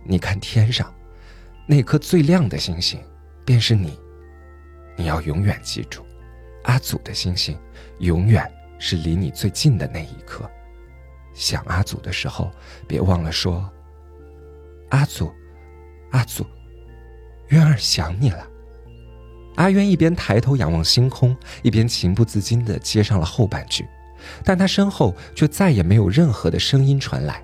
你看天上，那颗最亮的星星，便是你。你要永远记住，阿祖的星星，永远是离你最近的那一颗。想阿祖的时候，别忘了说：“阿祖，阿祖。”渊儿想你了。阿渊一边抬头仰望星空，一边情不自禁地接上了后半句，但他身后却再也没有任何的声音传来。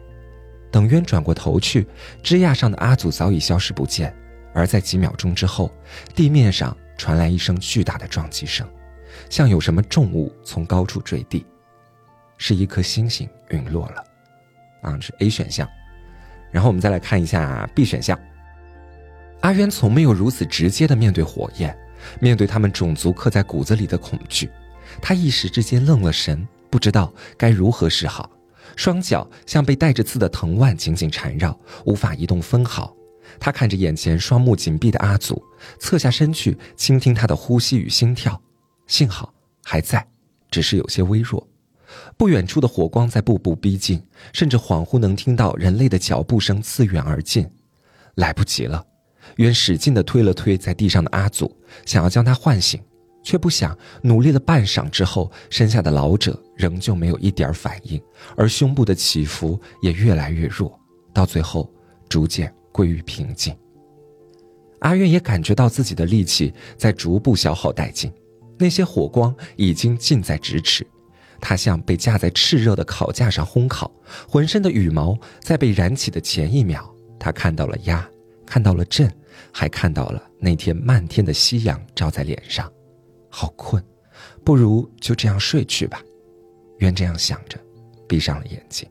等渊转过头去，枝桠上的阿祖早已消失不见，而在几秒钟之后，地面上传来一声巨大的撞击声，像有什么重物从高处坠地，是一颗星星陨落了。啊，是 A 选项。然后我们再来看一下 B 选项。阿渊从没有如此直接的面对火焰，面对他们种族刻在骨子里的恐惧，他一时之间愣了神，不知道该如何是好，双脚像被带着刺的藤蔓紧紧缠绕，无法移动分毫。他看着眼前双目紧闭的阿祖，侧下身去倾听他的呼吸与心跳，幸好还在，只是有些微弱。不远处的火光在步步逼近，甚至恍惚能听到人类的脚步声自远而近，来不及了。渊使劲地推了推在地上的阿祖，想要将他唤醒，却不想努力了半晌之后，身下的老者仍旧没有一点反应，而胸部的起伏也越来越弱，到最后逐渐归于平静。阿渊也感觉到自己的力气在逐步消耗殆尽，那些火光已经近在咫尺，他像被架在炽热的烤架上烘烤，浑身的羽毛在被燃起的前一秒，他看到了鸭。看到了朕，还看到了那天漫天的夕阳照在脸上，好困，不如就这样睡去吧。愿这样想着，闭上了眼睛。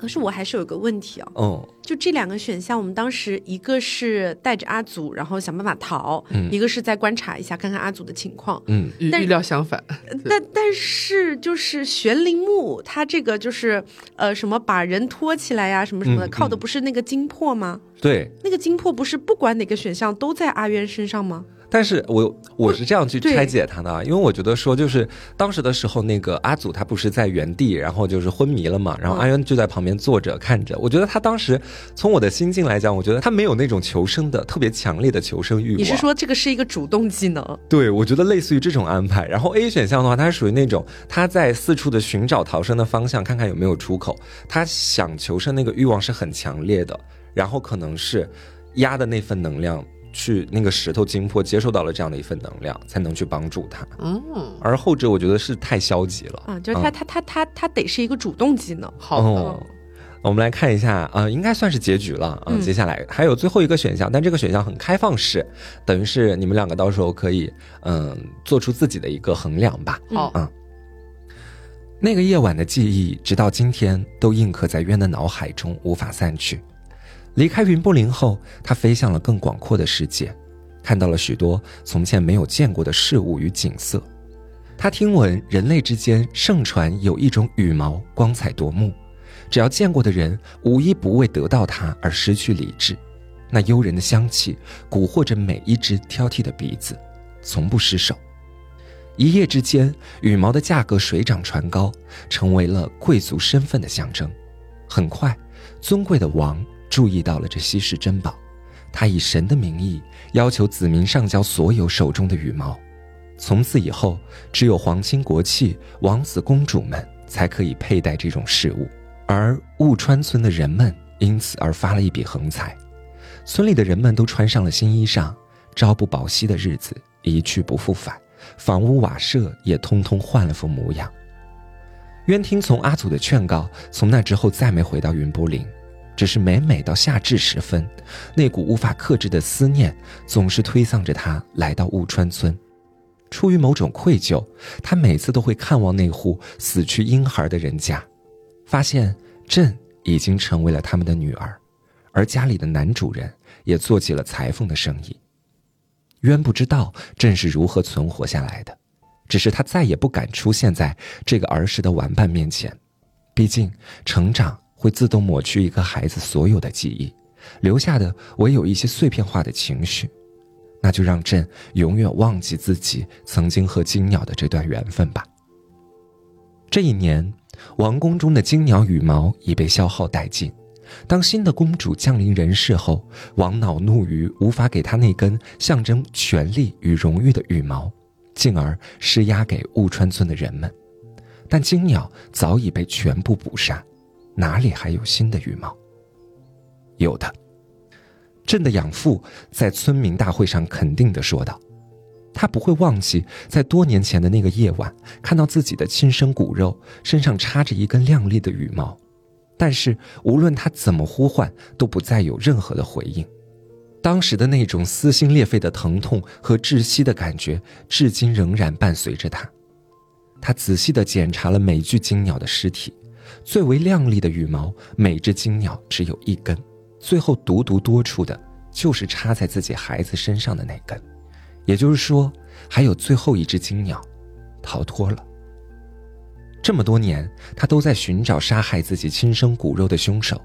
啊，可是我还是有个问题哦，嗯，就这两个选项，我们当时一个是带着阿祖，然后想办法逃，一个是再观察一下，看看阿祖的情况，嗯，但预预料相反。但但是就是玄灵木，它这个就是呃什么把人拖起来呀，什么什么的，嗯靠的不是那个精魄吗？对。那个精魄不是不管哪个选项都在阿渊身上吗？但是我我是这样去拆解它的啊，因为我觉得说就是当时的时候，那个阿祖他不是在原地，然后就是昏迷了嘛，然后嗯阿渊就在旁边坐着看着。我觉得他当时从我的心境来讲，我觉得他没有那种求生的特别强烈的求生欲望。你是说这个是一个主动技能？对，我觉得类似于这种安排。然后 A 选项的话，它是属于那种他在四处的寻找逃生的方向，看看有没有出口。他想求生那个欲望是很强烈的，然后可能是压的那份能量去那个石头精魄接受到了这样的一份能量，才能去帮助他。嗯，而后者我觉得是太消极了啊，就是他他他他他得是一个主动技能。好的。哦我们来看一下，呃，应该算是结局了啊、嗯接下来还有最后一个选项，但这个选项很开放式，等于是你们两个到时候可以，嗯、做出自己的一个衡量吧。好嗯那个夜晚的记忆，直到今天都印刻在渊的脑海中，无法散去。离开云布林后，他飞向了更广阔的世界，看到了许多从前没有见过的事物与景色。他听闻人类之间盛传有一种羽毛，光彩夺目，只要见过的人，无一不为得到它而失去理智。那诱人的香气蛊惑着每一只挑剔的鼻子，从不失手。一夜之间，羽毛的价格水涨船高，成为了贵族身份的象征。很快，尊贵的王注意到了这稀世珍宝，他以神的名义要求子民上交所有手中的羽毛。从此以后，只有皇亲国戚、王子公主们才可以佩戴这种饰物，而雾川村的人们因此而发了一笔横财。村里的人们都穿上了新衣裳，朝不保夕的日子一去不复返，房屋瓦舍也通通换了副模样。渊听从阿祖的劝告，从那之后再没回到云波林，只是每每到夏至时分，那股无法克制的思念总是推搡着他来到雾川村。出于某种愧疚，他每次都会看望那户死去婴孩的人家，发现朕已经成为了他们的女儿，而家里的男主人也做起了裁缝的生意。渊不知道朕是如何存活下来的，只是他再也不敢出现在这个儿时的玩伴面前，毕竟成长会自动抹去一个孩子所有的记忆，留下的唯有一些碎片化的情绪。那就让朕永远忘记自己曾经和金鸟的这段缘分吧。这一年，王宫中的金鸟羽毛已被消耗殆尽。当新的公主降临人世后，王恼怒于无法给她那根象征权力与荣誉的羽毛，进而施压给雾川村的人们。但金鸟早已被全部捕杀，哪里还有新的羽毛？有的。朕的养父在村民大会上肯定的说道：“他不会忘记在多年前的那个夜晚，看到自己的亲生骨肉身上插着一根亮丽的羽毛。但是无论他怎么呼唤，都不再有任何的回应。当时的那种撕心裂肺的疼痛和窒息的感觉，至今仍然伴随着他。他仔细地检查了每具金鸟的尸体，最为亮丽的羽毛，每只金鸟只有一根。”最后独独多出的，就是插在自己孩子身上的那根，也就是说，还有最后一只金鸟逃脱了。这么多年，他都在寻找杀害自己亲生骨肉的凶手，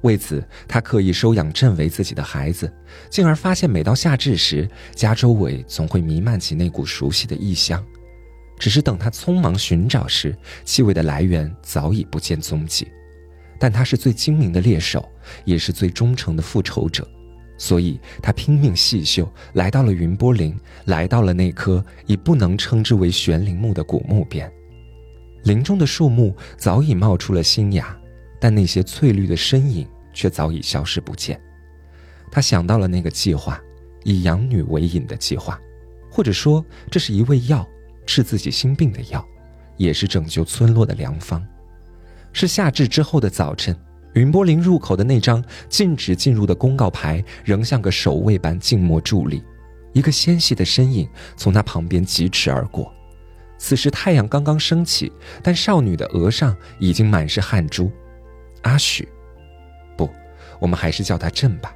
为此，他刻意收养朕为自己的孩子，进而发现每到夏至时，家周围总会弥漫起那股熟悉的异香。只是等他匆忙寻找时，气味的来源早已不见踪迹。但他是最精明的猎手，也是最忠诚的复仇者，所以他拼命细嗅，来到了云波林，来到了那棵已不能称之为玄灵木的古墓边。林中的树木早已冒出了新芽，但那些翠绿的身影却早已消失不见。他想到了那个计划，以养女为引的计划，或者说这是一味药，治自己心病的药，也是拯救村落的良方。是夏至之后的早晨，云波林入口的那张禁止进入的公告牌仍像个守卫般静默伫立，一个纤细的身影从他旁边疾驰而过。此时太阳刚刚升起，但少女的额上已经满是汗珠。阿许，不，我们还是叫他朕吧。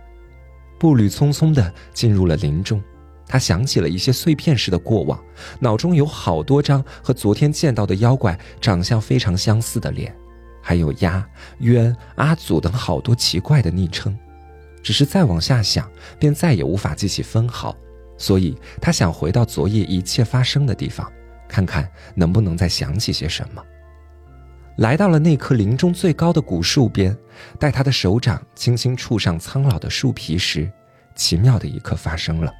步履匆匆地进入了林中，他想起了一些碎片式的过往，脑中有好多张和昨天见到的妖怪长相非常相似的脸，还有鸭、渊、阿祖等好多奇怪的昵称。只是再往下想，便再也无法记起分毫，所以他想回到昨夜一切发生的地方，看看能不能再想起些什么。来到了那棵林中最高的古树边，待他的手掌轻轻触上苍老的树皮时，奇妙的一刻发生了。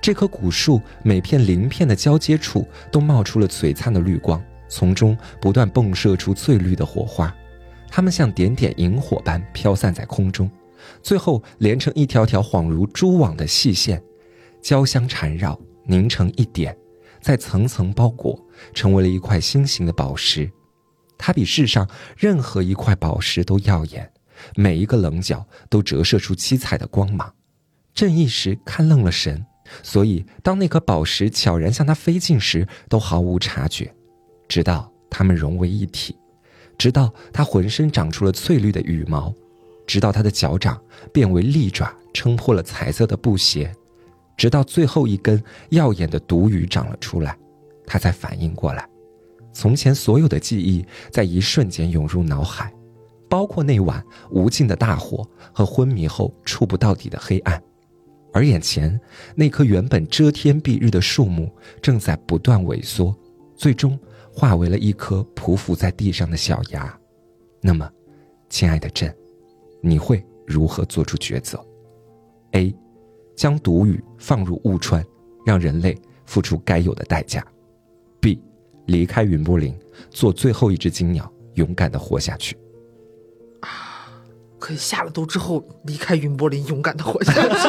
这棵古树每片鳞片的交接处都冒出了璀璨的绿光，从中不断迸射出翠绿的火花，它们像点点萤火般飘散在空中，最后连成一条条恍如蛛网的细线，交相缠绕，凝成一点，再层层包裹，成为了一块心形的宝石。它比世上任何一块宝石都耀眼，每一个棱角都折射出七彩的光芒。朕一时看愣了神，所以当那颗宝石悄然向他飞近时，都毫无察觉。直到它们融为一体，直到他浑身长出了翠绿的羽毛，直到他的脚掌变为利爪，撑破了彩色的布鞋，直到最后一根耀眼的毒羽长了出来，他才反应过来。从前所有的记忆在一瞬间涌入脑海，包括那晚无尽的大火和昏迷后触不到底的黑暗，而眼前那棵原本遮天蔽日的树木正在不断萎缩，最终化为了一颗匍匐在地上的小芽。那么，亲爱的朕，你会如何做出抉择？A，将毒雨放入雾川，让人类付出该有的代价。B. 离开云波林，做最后一只金鸟，勇敢的活下去。啊，可以下了毒之后离开云柏林，勇敢的活下去。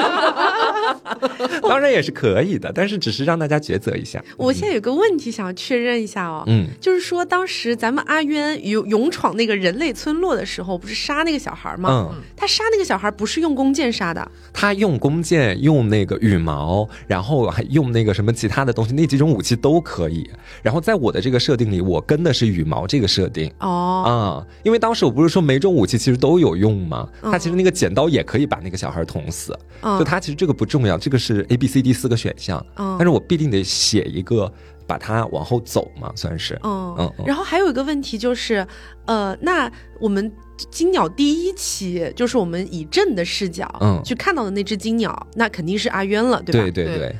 (laughs) 当然也是可以的，但是只是让大家抉择一下。我现在有个问题想要确认一下哦，嗯，就是说当时咱们阿渊勇勇闯那个人类村落的时候，不是杀那个小孩吗？嗯，他杀那个小孩不是用弓箭杀的，他用弓箭，用那个羽毛，然后还用那个什么其他的东西，那几种武器都可以。然后在我的这个设定里，我跟的是羽毛这个设定哦啊，因为当时我不是说每种武器其实都有用吗？他其实那个剪刀也可以把那个小孩捅死，就他其实这个不重要，这个是 A B C D 四个选项，但是我必定得写一个，把它往后走嘛，算是。嗯嗯。然后还有一个问题就是，呃，那我们金鸟第一期就是我们以朕的视角，嗯，去看到的那只金鸟，那肯定是阿渊了，对吧？对对对。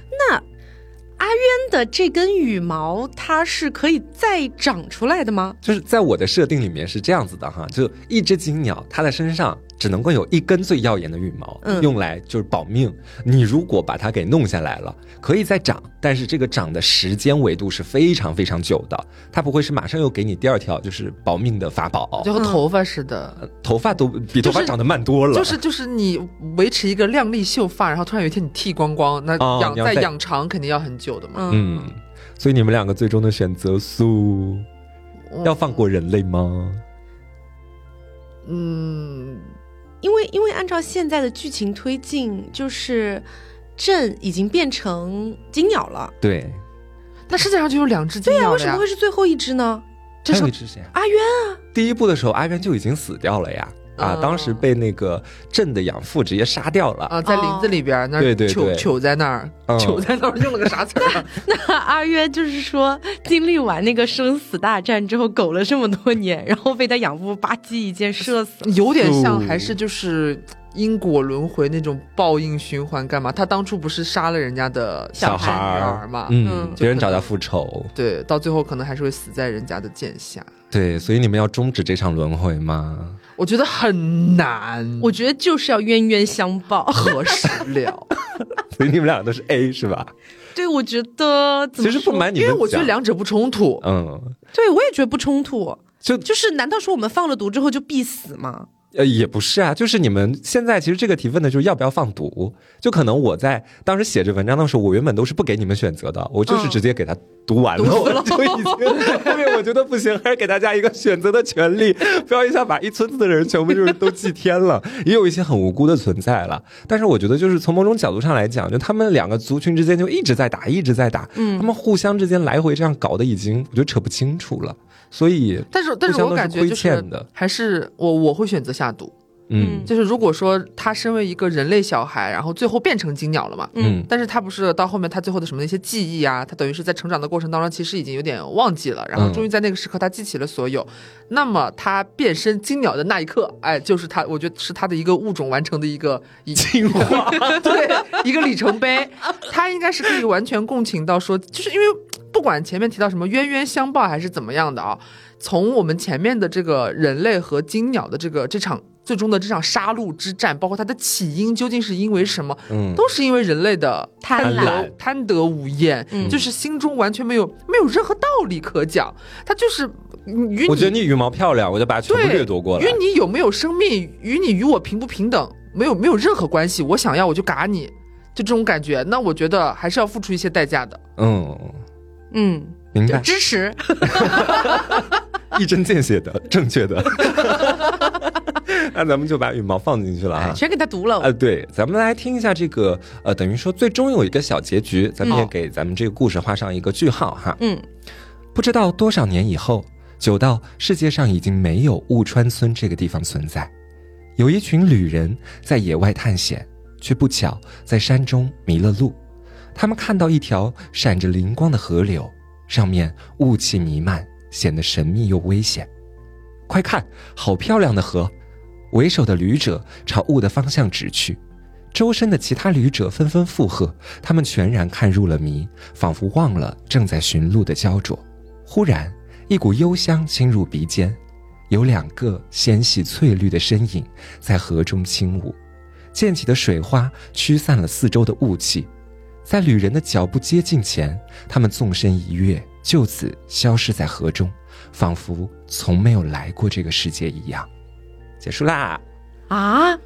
渊的这根羽毛，它是可以再长出来的吗？就是在我的设定里面是这样子的哈，就一只金鸟，它的身上。只能够有一根最耀眼的羽毛，用来就是保命。你如果把它给弄下来了，可以再长，但是这个长的时间维度是非常非常久的。它不会是马上又给你第二条就是保命的法宝，就和头发似的，头发都比头发长得慢多了。就是就是你维持一个亮丽秀发，然后突然有一天你剃光光，那养再养长肯定要很久的嘛。嗯，所以你们两个最终的选择，素要放过人类吗？嗯。因为因为按照现在的剧情推进，就是朕已经变成金鸟了。对，那世界上就有两只金鸟呀，为什么会是最后一只呢？最后一只谁？阿渊啊！第一部的时候，阿渊就已经死掉了呀。啊！当时被那个朕的养父直接杀掉了啊，在林子里边那糗糗在那儿，糗在那儿用了个啥词儿？(laughs) 那阿渊就是说，经历完那个生死大战之后，苟了这么多年，然后被他养父吧唧一箭射死，(laughs) 有点像还是就是因果轮回那种报应循环？干嘛？他当初不是杀了人家的小孩儿嘛？嗯，别人找他复仇，对，到最后可能还是会死在人家的剑下。对，所以你们要终止这场轮回吗？我觉得很难，我觉得就是要冤冤相报何时了？(laughs) 所以你们俩都是 A 是吧？对，我觉得其实不瞒你们因为我觉得两者不冲突。嗯，对，我也觉得不冲突。就就是，难道说我们放了毒之后就必死吗？呃，也不是啊，就是你们现在其实这个提问的就是要不要放毒，就可能我在当时写这文章的时候，我原本都是不给你们选择的，我就是直接给他读完了，我就已经后面我觉得不行，还是给大家一个选择的权利，不要一下把一村子的人全部就是都祭天了，也有一些很无辜的存在了。但是我觉得就是从某种角度上来讲，就他们两个族群之间就一直在打，一直在打，嗯，他们互相之间来回这样搞的已经我觉得扯不清楚了。所以但是但是我感觉就是是还是我我会选择下毒。嗯，就是如果说他身为一个人类小孩，然后最后变成金鸟了嘛，嗯，但是他不是到后面他最后的什么那些记忆啊，他等于是在成长的过程当中其实已经有点忘记了，然后终于在那个时刻他记起了所有，那么他变身金鸟的那一刻，哎，就是他，我觉得是他的一个物种完成的一个进化，(laughs) 对，一个里程碑，他应该是可以完全共情到说，就是因为不管前面提到什么冤冤相报还是怎么样的啊，从我们前面的这个人类和金鸟的这个这场。最终的这场杀戮之战，包括它的起因究竟是因为什么？嗯，都是因为人类的贪婪、贪得无厌，就是心中完全没有没有任何道理可讲。它就是与我觉得你羽毛漂亮，我就把全部掠夺过来。与你有没有生命，与你与我平不平等，没有没有任何关系。我想要我就嘎你，就这种感觉。那我觉得还是要付出一些代价的。嗯嗯，明白，支持。(laughs) 一针见血的，正确的。(laughs) 那咱们就把羽毛放进去了啊，全给他读了。呃，对，咱们来听一下这个，呃，等于说最终有一个小结局，咱们也给咱们这个故事画上一个句号哈。嗯，不知道多少年以后，久到世界上已经没有雾川村这个地方存在，有一群旅人在野外探险，却不巧在山中迷了路。他们看到一条闪着灵光的河流，上面雾气弥漫。显得神秘又危险。快看，好漂亮的河！为首的旅者朝雾的方向指去，周身的其他旅者纷纷附和。他们全然看入了迷，仿佛忘了正在寻路的焦灼。忽然，一股幽香侵入鼻尖，有两个纤细翠绿的身影在河中轻舞，溅起的水花驱散了四周的雾气。在旅人的脚步接近前，他们纵身一跃。就此消失在河中，仿佛从没有来过这个世界一样。结束啦！啊？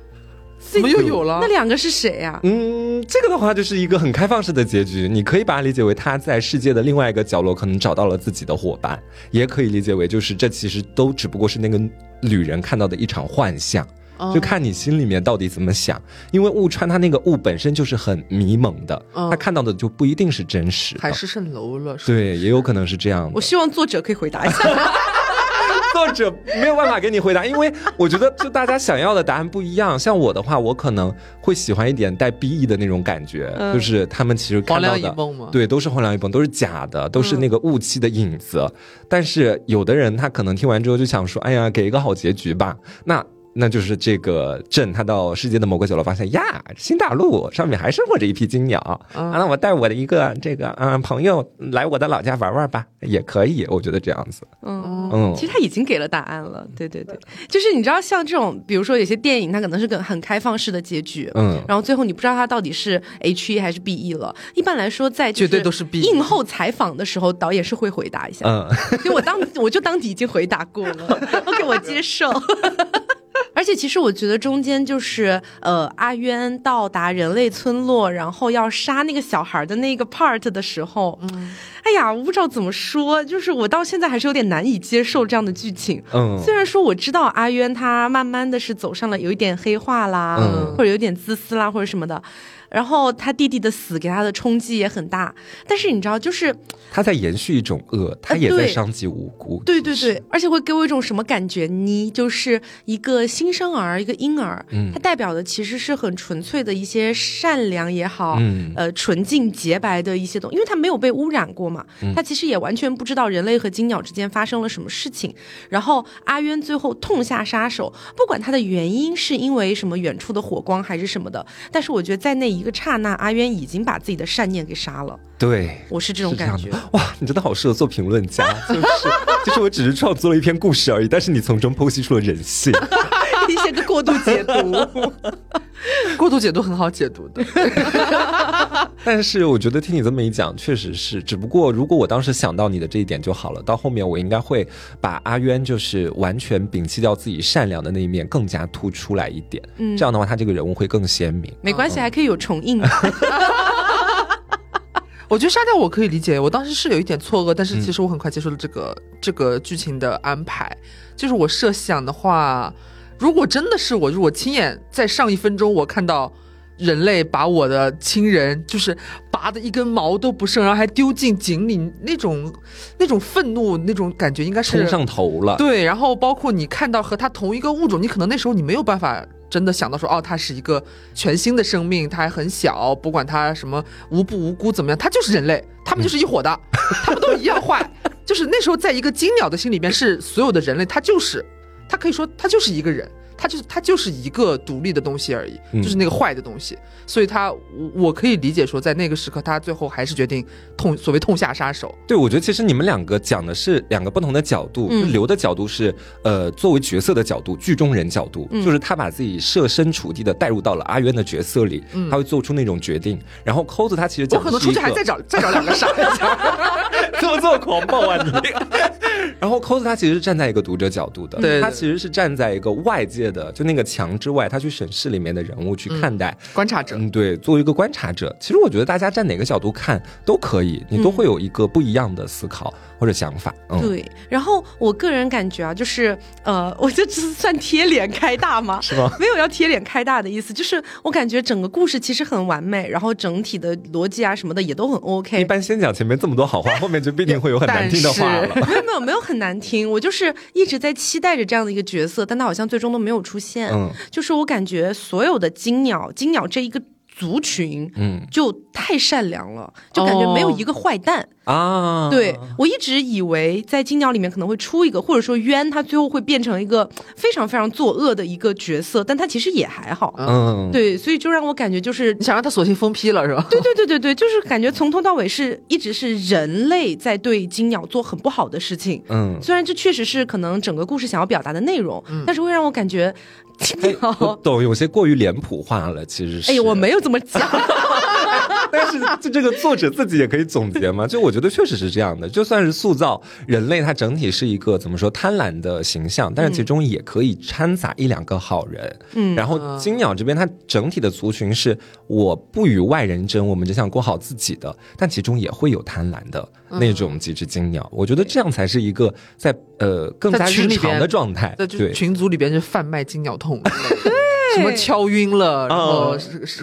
怎么又有了？那两个是谁呀？嗯，这个的话就是一个很开放式的结局，你可以把它理解为他在世界的另外一个角落可能找到了自己的伙伴，也可以理解为就是这其实都只不过是那个旅人看到的一场幻象。就看你心里面到底怎么想，因为雾川他那个雾本身就是很迷蒙的，他看到的就不一定是真实。海市蜃楼了，对，也有可能是这样。我希望作者可以回答一下。(laughs) 作者没有办法给你回答，因为我觉得就大家想要的答案不一样。像我的话，我可能会喜欢一点带 B E 的那种感觉，就是他们其实看到的，对，都是荒凉一梦，都是假的，都是那个雾气的影子。但是有的人他可能听完之后就想说，哎呀，给一个好结局吧。那。那就是这个镇，他到世界的某个角落，发现呀，新大陆上面还生活着一批金鸟啊。那我带我的一个这个嗯朋友来我的老家玩玩吧，也可以。我觉得这样子，嗯嗯，其实他已经给了答案了。对对对，就是你知道，像这种，比如说有些电影，它可能是个很开放式的结局，嗯，然后最后你不知道它到底是 H E 还是 B E 了。一般来说，在绝对都是 B。映后采访的时候，导演是会回答一下，嗯，所以我当 (laughs) 我就当已经回答过了，(laughs) (laughs) OK，我接受。而且其实我觉得中间就是呃阿渊到达人类村落，然后要杀那个小孩的那个 part 的时候，嗯，哎呀，我不知道怎么说，就是我到现在还是有点难以接受这样的剧情。嗯，虽然说我知道阿渊他慢慢的是走上了有一点黑化啦，或者有点自私啦，或者什么的。然后他弟弟的死给他的冲击也很大，但是你知道，就是他在延续一种恶，他也在伤及无辜。对对对，而且会给我一种什么感觉？你就是一个新生儿，一个婴儿，他代表的其实是很纯粹的一些善良也好，呃，纯净洁白的一些东西，因为他没有被污染过嘛，他其实也完全不知道人类和金鸟之间发生了什么事情。然后阿渊最后痛下杀手，不管他的原因是因为什么远处的火光还是什么的，但是我觉得在那。一个刹那，阿渊已经把自己的善念给杀了。对，我是这种感觉。(laughs) 哇，你真的好适合做评论家，就是就是，我只是创作了一篇故事而已，但是你从中剖析出了人性，一个过度解读。(laughs) 过度解读很好解读的，(laughs) 但是我觉得听你这么一讲，确实是。只不过如果我当时想到你的这一点就好了，到后面我应该会把阿渊就是完全摒弃掉自己善良的那一面，更加突出来一点。嗯，这样的话他这个人物会更鲜明。没关系，还可以有重映。(laughs) 我觉得杀掉我可以理解，我当时是有一点错愕，但是其实我很快接受了这个这个剧情的安排。就是我设想的话。如果真的是我，如果亲眼在上一分钟我看到人类把我的亲人就是拔的一根毛都不剩，然后还丢进井里，那种那种愤怒那种感觉应该是冲上头了。对，然后包括你看到和它同一个物种，你可能那时候你没有办法真的想到说，哦，它是一个全新的生命，它还很小，不管它什么无不无辜怎么样，它就是人类，他们就是一伙的，他们都一样坏。就是那时候，在一个金鸟的心里边，是所有的人类，他就是，他可以说他就是一个人。他就是他就是一个独立的东西而已，就是那个坏的东西，所以他我我可以理解说，在那个时刻，他最后还是决定痛，所谓痛下杀手。对，我觉得其实你们两个讲的是两个不同的角度，刘的角度是呃作为角色的角度，剧中人角度，就是他把自己设身处地的带入到了阿渊的角色里，他会做出那种决定。然后扣子他其实我可能出去还再找再找两个傻子，(laughs) (laughs) 这么这么狂暴啊你！(laughs) 然后 cos 他其实是站在一个读者角度的，对他其实是站在一个外界的，就那个墙之外，他去审视里面的人物去看待观察者，嗯，对，作为一个观察者，其实我觉得大家站哪个角度看都可以，你都会有一个不一样的思考。或者想法，嗯对。然后我个人感觉啊，就是呃，我这只是算贴脸开大吗？是吗？(laughs) 没有要贴脸开大的意思，就是我感觉整个故事其实很完美，然后整体的逻辑啊什么的也都很 OK。一般先讲前面这么多好话，后面就必定会有很难听的话。没有没有没有很难听，我就是一直在期待着这样的一个角色，但他好像最终都没有出现。嗯，就是我感觉所有的金鸟，金鸟这一个。族群，嗯，就太善良了，就感觉没有一个坏蛋啊。对我一直以为在金鸟里面可能会出一个，或者说冤他最后会变成一个非常非常作恶的一个角色，但他其实也还好。嗯，对，所以就让我感觉就是你想让他索性封批了是吧？对对对对对，就是感觉从头到尾是一直是人类在对金鸟做很不好的事情。嗯，虽然这确实是可能整个故事想要表达的内容，但是会让我感觉。我懂，有些过于脸谱化了，其实是。哎，我没有这么讲。(laughs) (laughs) 但是，就这个作者自己也可以总结嘛？就我觉得确实是这样的。就算是塑造人类，它整体是一个怎么说贪婪的形象，但是其中也可以掺杂一两个好人。嗯。然后金鸟这边，它整体的族群是我不与外人争，我们只想过好自己的，但其中也会有贪婪的那种几只金鸟。我觉得这样才是一个在呃更加日常的状态。对，群组里边是贩卖金鸟痛。(laughs) 什么敲晕了，然后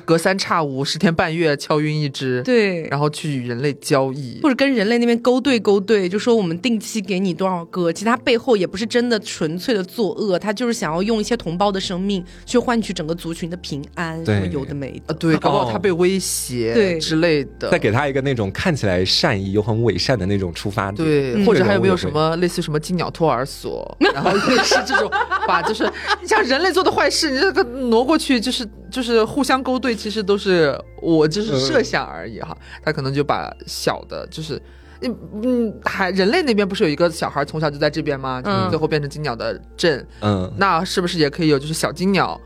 隔三差五、十天半月敲晕一只，对，然后去与人类交易，或者跟人类那边勾兑勾兑，就说我们定期给你多少个，其实他背后也不是真的纯粹的作恶，他就是想要用一些同胞的生命去换取整个族群的平安，什么，有的没的，对，搞不好他被威胁，对。之类的，再给他一个那种看起来善意又很伪善的那种出发点，对，或者还有没有什么类似什么金鸟托儿所，然后也是这种，(laughs) 把就是像人类做的坏事，你这个挪过去就是。就是互相勾兑，其实都是我就是设想而已哈。他可能就把小的，就是嗯嗯，还人类那边不是有一个小孩从小就在这边吗？嗯，最后变成金鸟的镇，嗯，那是不是也可以有就是小金鸟，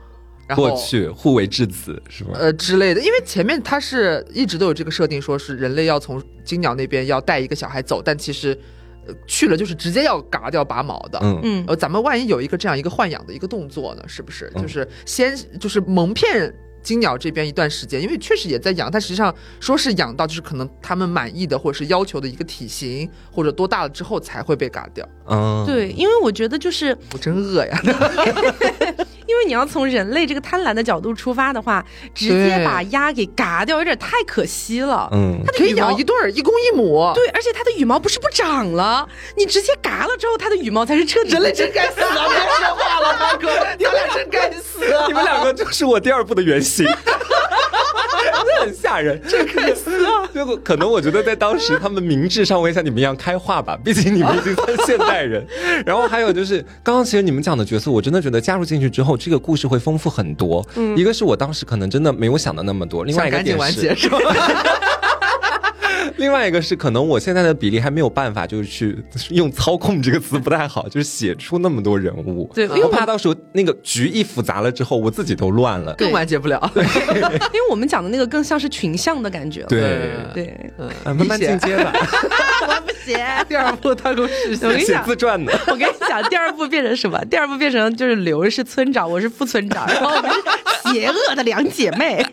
然后过去互为质子是吗？呃之类的，因为前面他是一直都有这个设定，说是人类要从金鸟那边要带一个小孩走，但其实。去了就是直接要嘎掉拔毛的，嗯嗯，呃，咱们万一有一个这样一个换养的一个动作呢，是不是？就是先就是蒙骗金鸟这边一段时间，因为确实也在养，但实际上说是养到就是可能他们满意的或者是要求的一个体型或者多大了之后才会被嘎掉。嗯，对，因为我觉得就是我真饿呀。(laughs) 因为你要从人类这个贪婪的角度出发的话，直接把鸭给嘎掉有点太可惜了。嗯，它可以养一对儿，一公一母。对，而且它的羽毛不是不长了，你直接嘎了之后，它的羽毛才是彻底。人类真该死啊！(laughs) 别说话了，大哥，你们俩真该死。你们两个就是我第二部的原型。(laughs) 很吓人，这该死啊！就可能我觉得在当时，他们明智上会像你们一样开化吧，毕竟你们已经算现代人。(laughs) 然后还有就是，刚刚其实你们讲的角色，我真的觉得加入进去之后，这个故事会丰富很多。嗯，一个是我当时可能真的没有想的那么多，另外一个点是。(laughs) 另外一个是，可能我现在的比例还没有办法，就是去用“操控”这个词不太好，就是写出那么多人物。对，我怕到时候那个局一复杂了之后，我自己都乱了，更完结不了。对，(laughs) 因为我们讲的那个更像是群像的感觉。对对，慢慢进阶吧。(laughs) 我不写第二部，他给我实现写自传的。我跟你讲，第二部变成什么？第二部变成就是刘是村长，我是副村长，然后我们是邪恶的两姐妹。(laughs)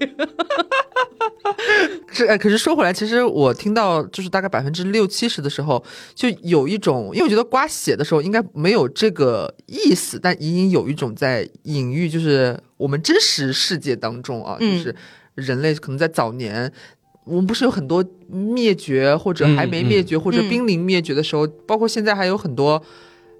是哎，可是说回来，其实我听到就是大概百分之六七十的时候，就有一种，因为我觉得刮血的时候应该没有这个意思，但隐隐有一种在隐喻，就是我们真实世界当中啊，就是人类可能在早年，我们不是有很多灭绝或者还没灭绝或者濒临灭绝的时候，包括现在还有很多。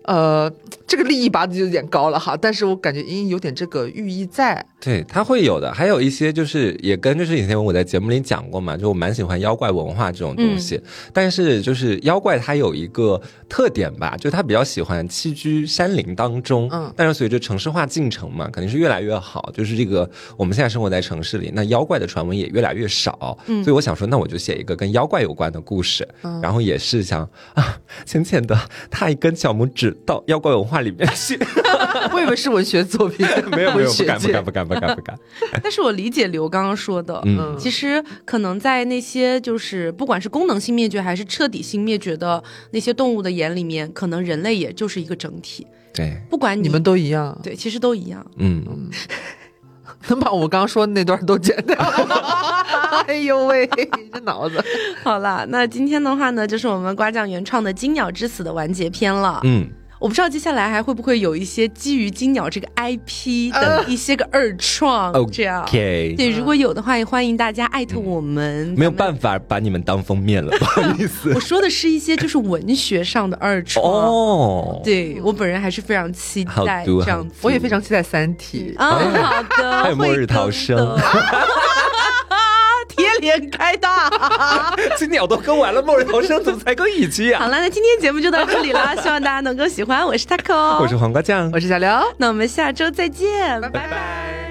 呃，这个利益拔的就有点高了哈，但是我感觉隐隐有点这个寓意在。对，它会有的，还有一些就是也跟就是以前我在节目里讲过嘛，就我蛮喜欢妖怪文化这种东西，但是就是妖怪它有一个特点吧，就它比较喜欢栖居山林当中，嗯，但是随着城市化进程嘛，肯定是越来越好，就是这个我们现在生活在城市里，那妖怪的传闻也越来越少，嗯，所以我想说，那我就写一个跟妖怪有关的故事，然后也是想啊，浅浅的踏一根小拇指。到妖怪文化里面去，(laughs) 我以为是文学作品，(laughs) 没有没有，不敢不敢不敢不敢不敢。不敢 (laughs) 但是我理解刘刚刚说的，嗯，其实可能在那些就是不管是功能性灭绝还是彻底性灭绝的那些动物的眼里面，可能人类也就是一个整体。对，不管你们都一样，对，其实都一样。嗯嗯，(laughs) 能把我刚刚说的那段都剪掉？(laughs) 哎呦喂，这脑子！好了，那今天的话呢，就是我们瓜酱原创的《金鸟之死》的完结篇了。嗯。我不知道接下来还会不会有一些基于金鸟这个 IP 的一些个二创，这样对，如果有的话，也欢迎大家艾特我们。没有办法把你们当封面了，(laughs) 不好意思。我说的是一些就是文学上的二创哦。对我本人还是非常期待这样子，我也非常期待《三体》啊。好的，还有《末日逃生》。贴脸开大，(laughs) 金鸟都更完了，末日逃生怎么才更一集啊？好了，那今天节目就到这里了，(laughs) 希望大家能够喜欢。我是 taco，我是黄瓜酱，我是小刘，(laughs) 那我们下周再见，拜拜。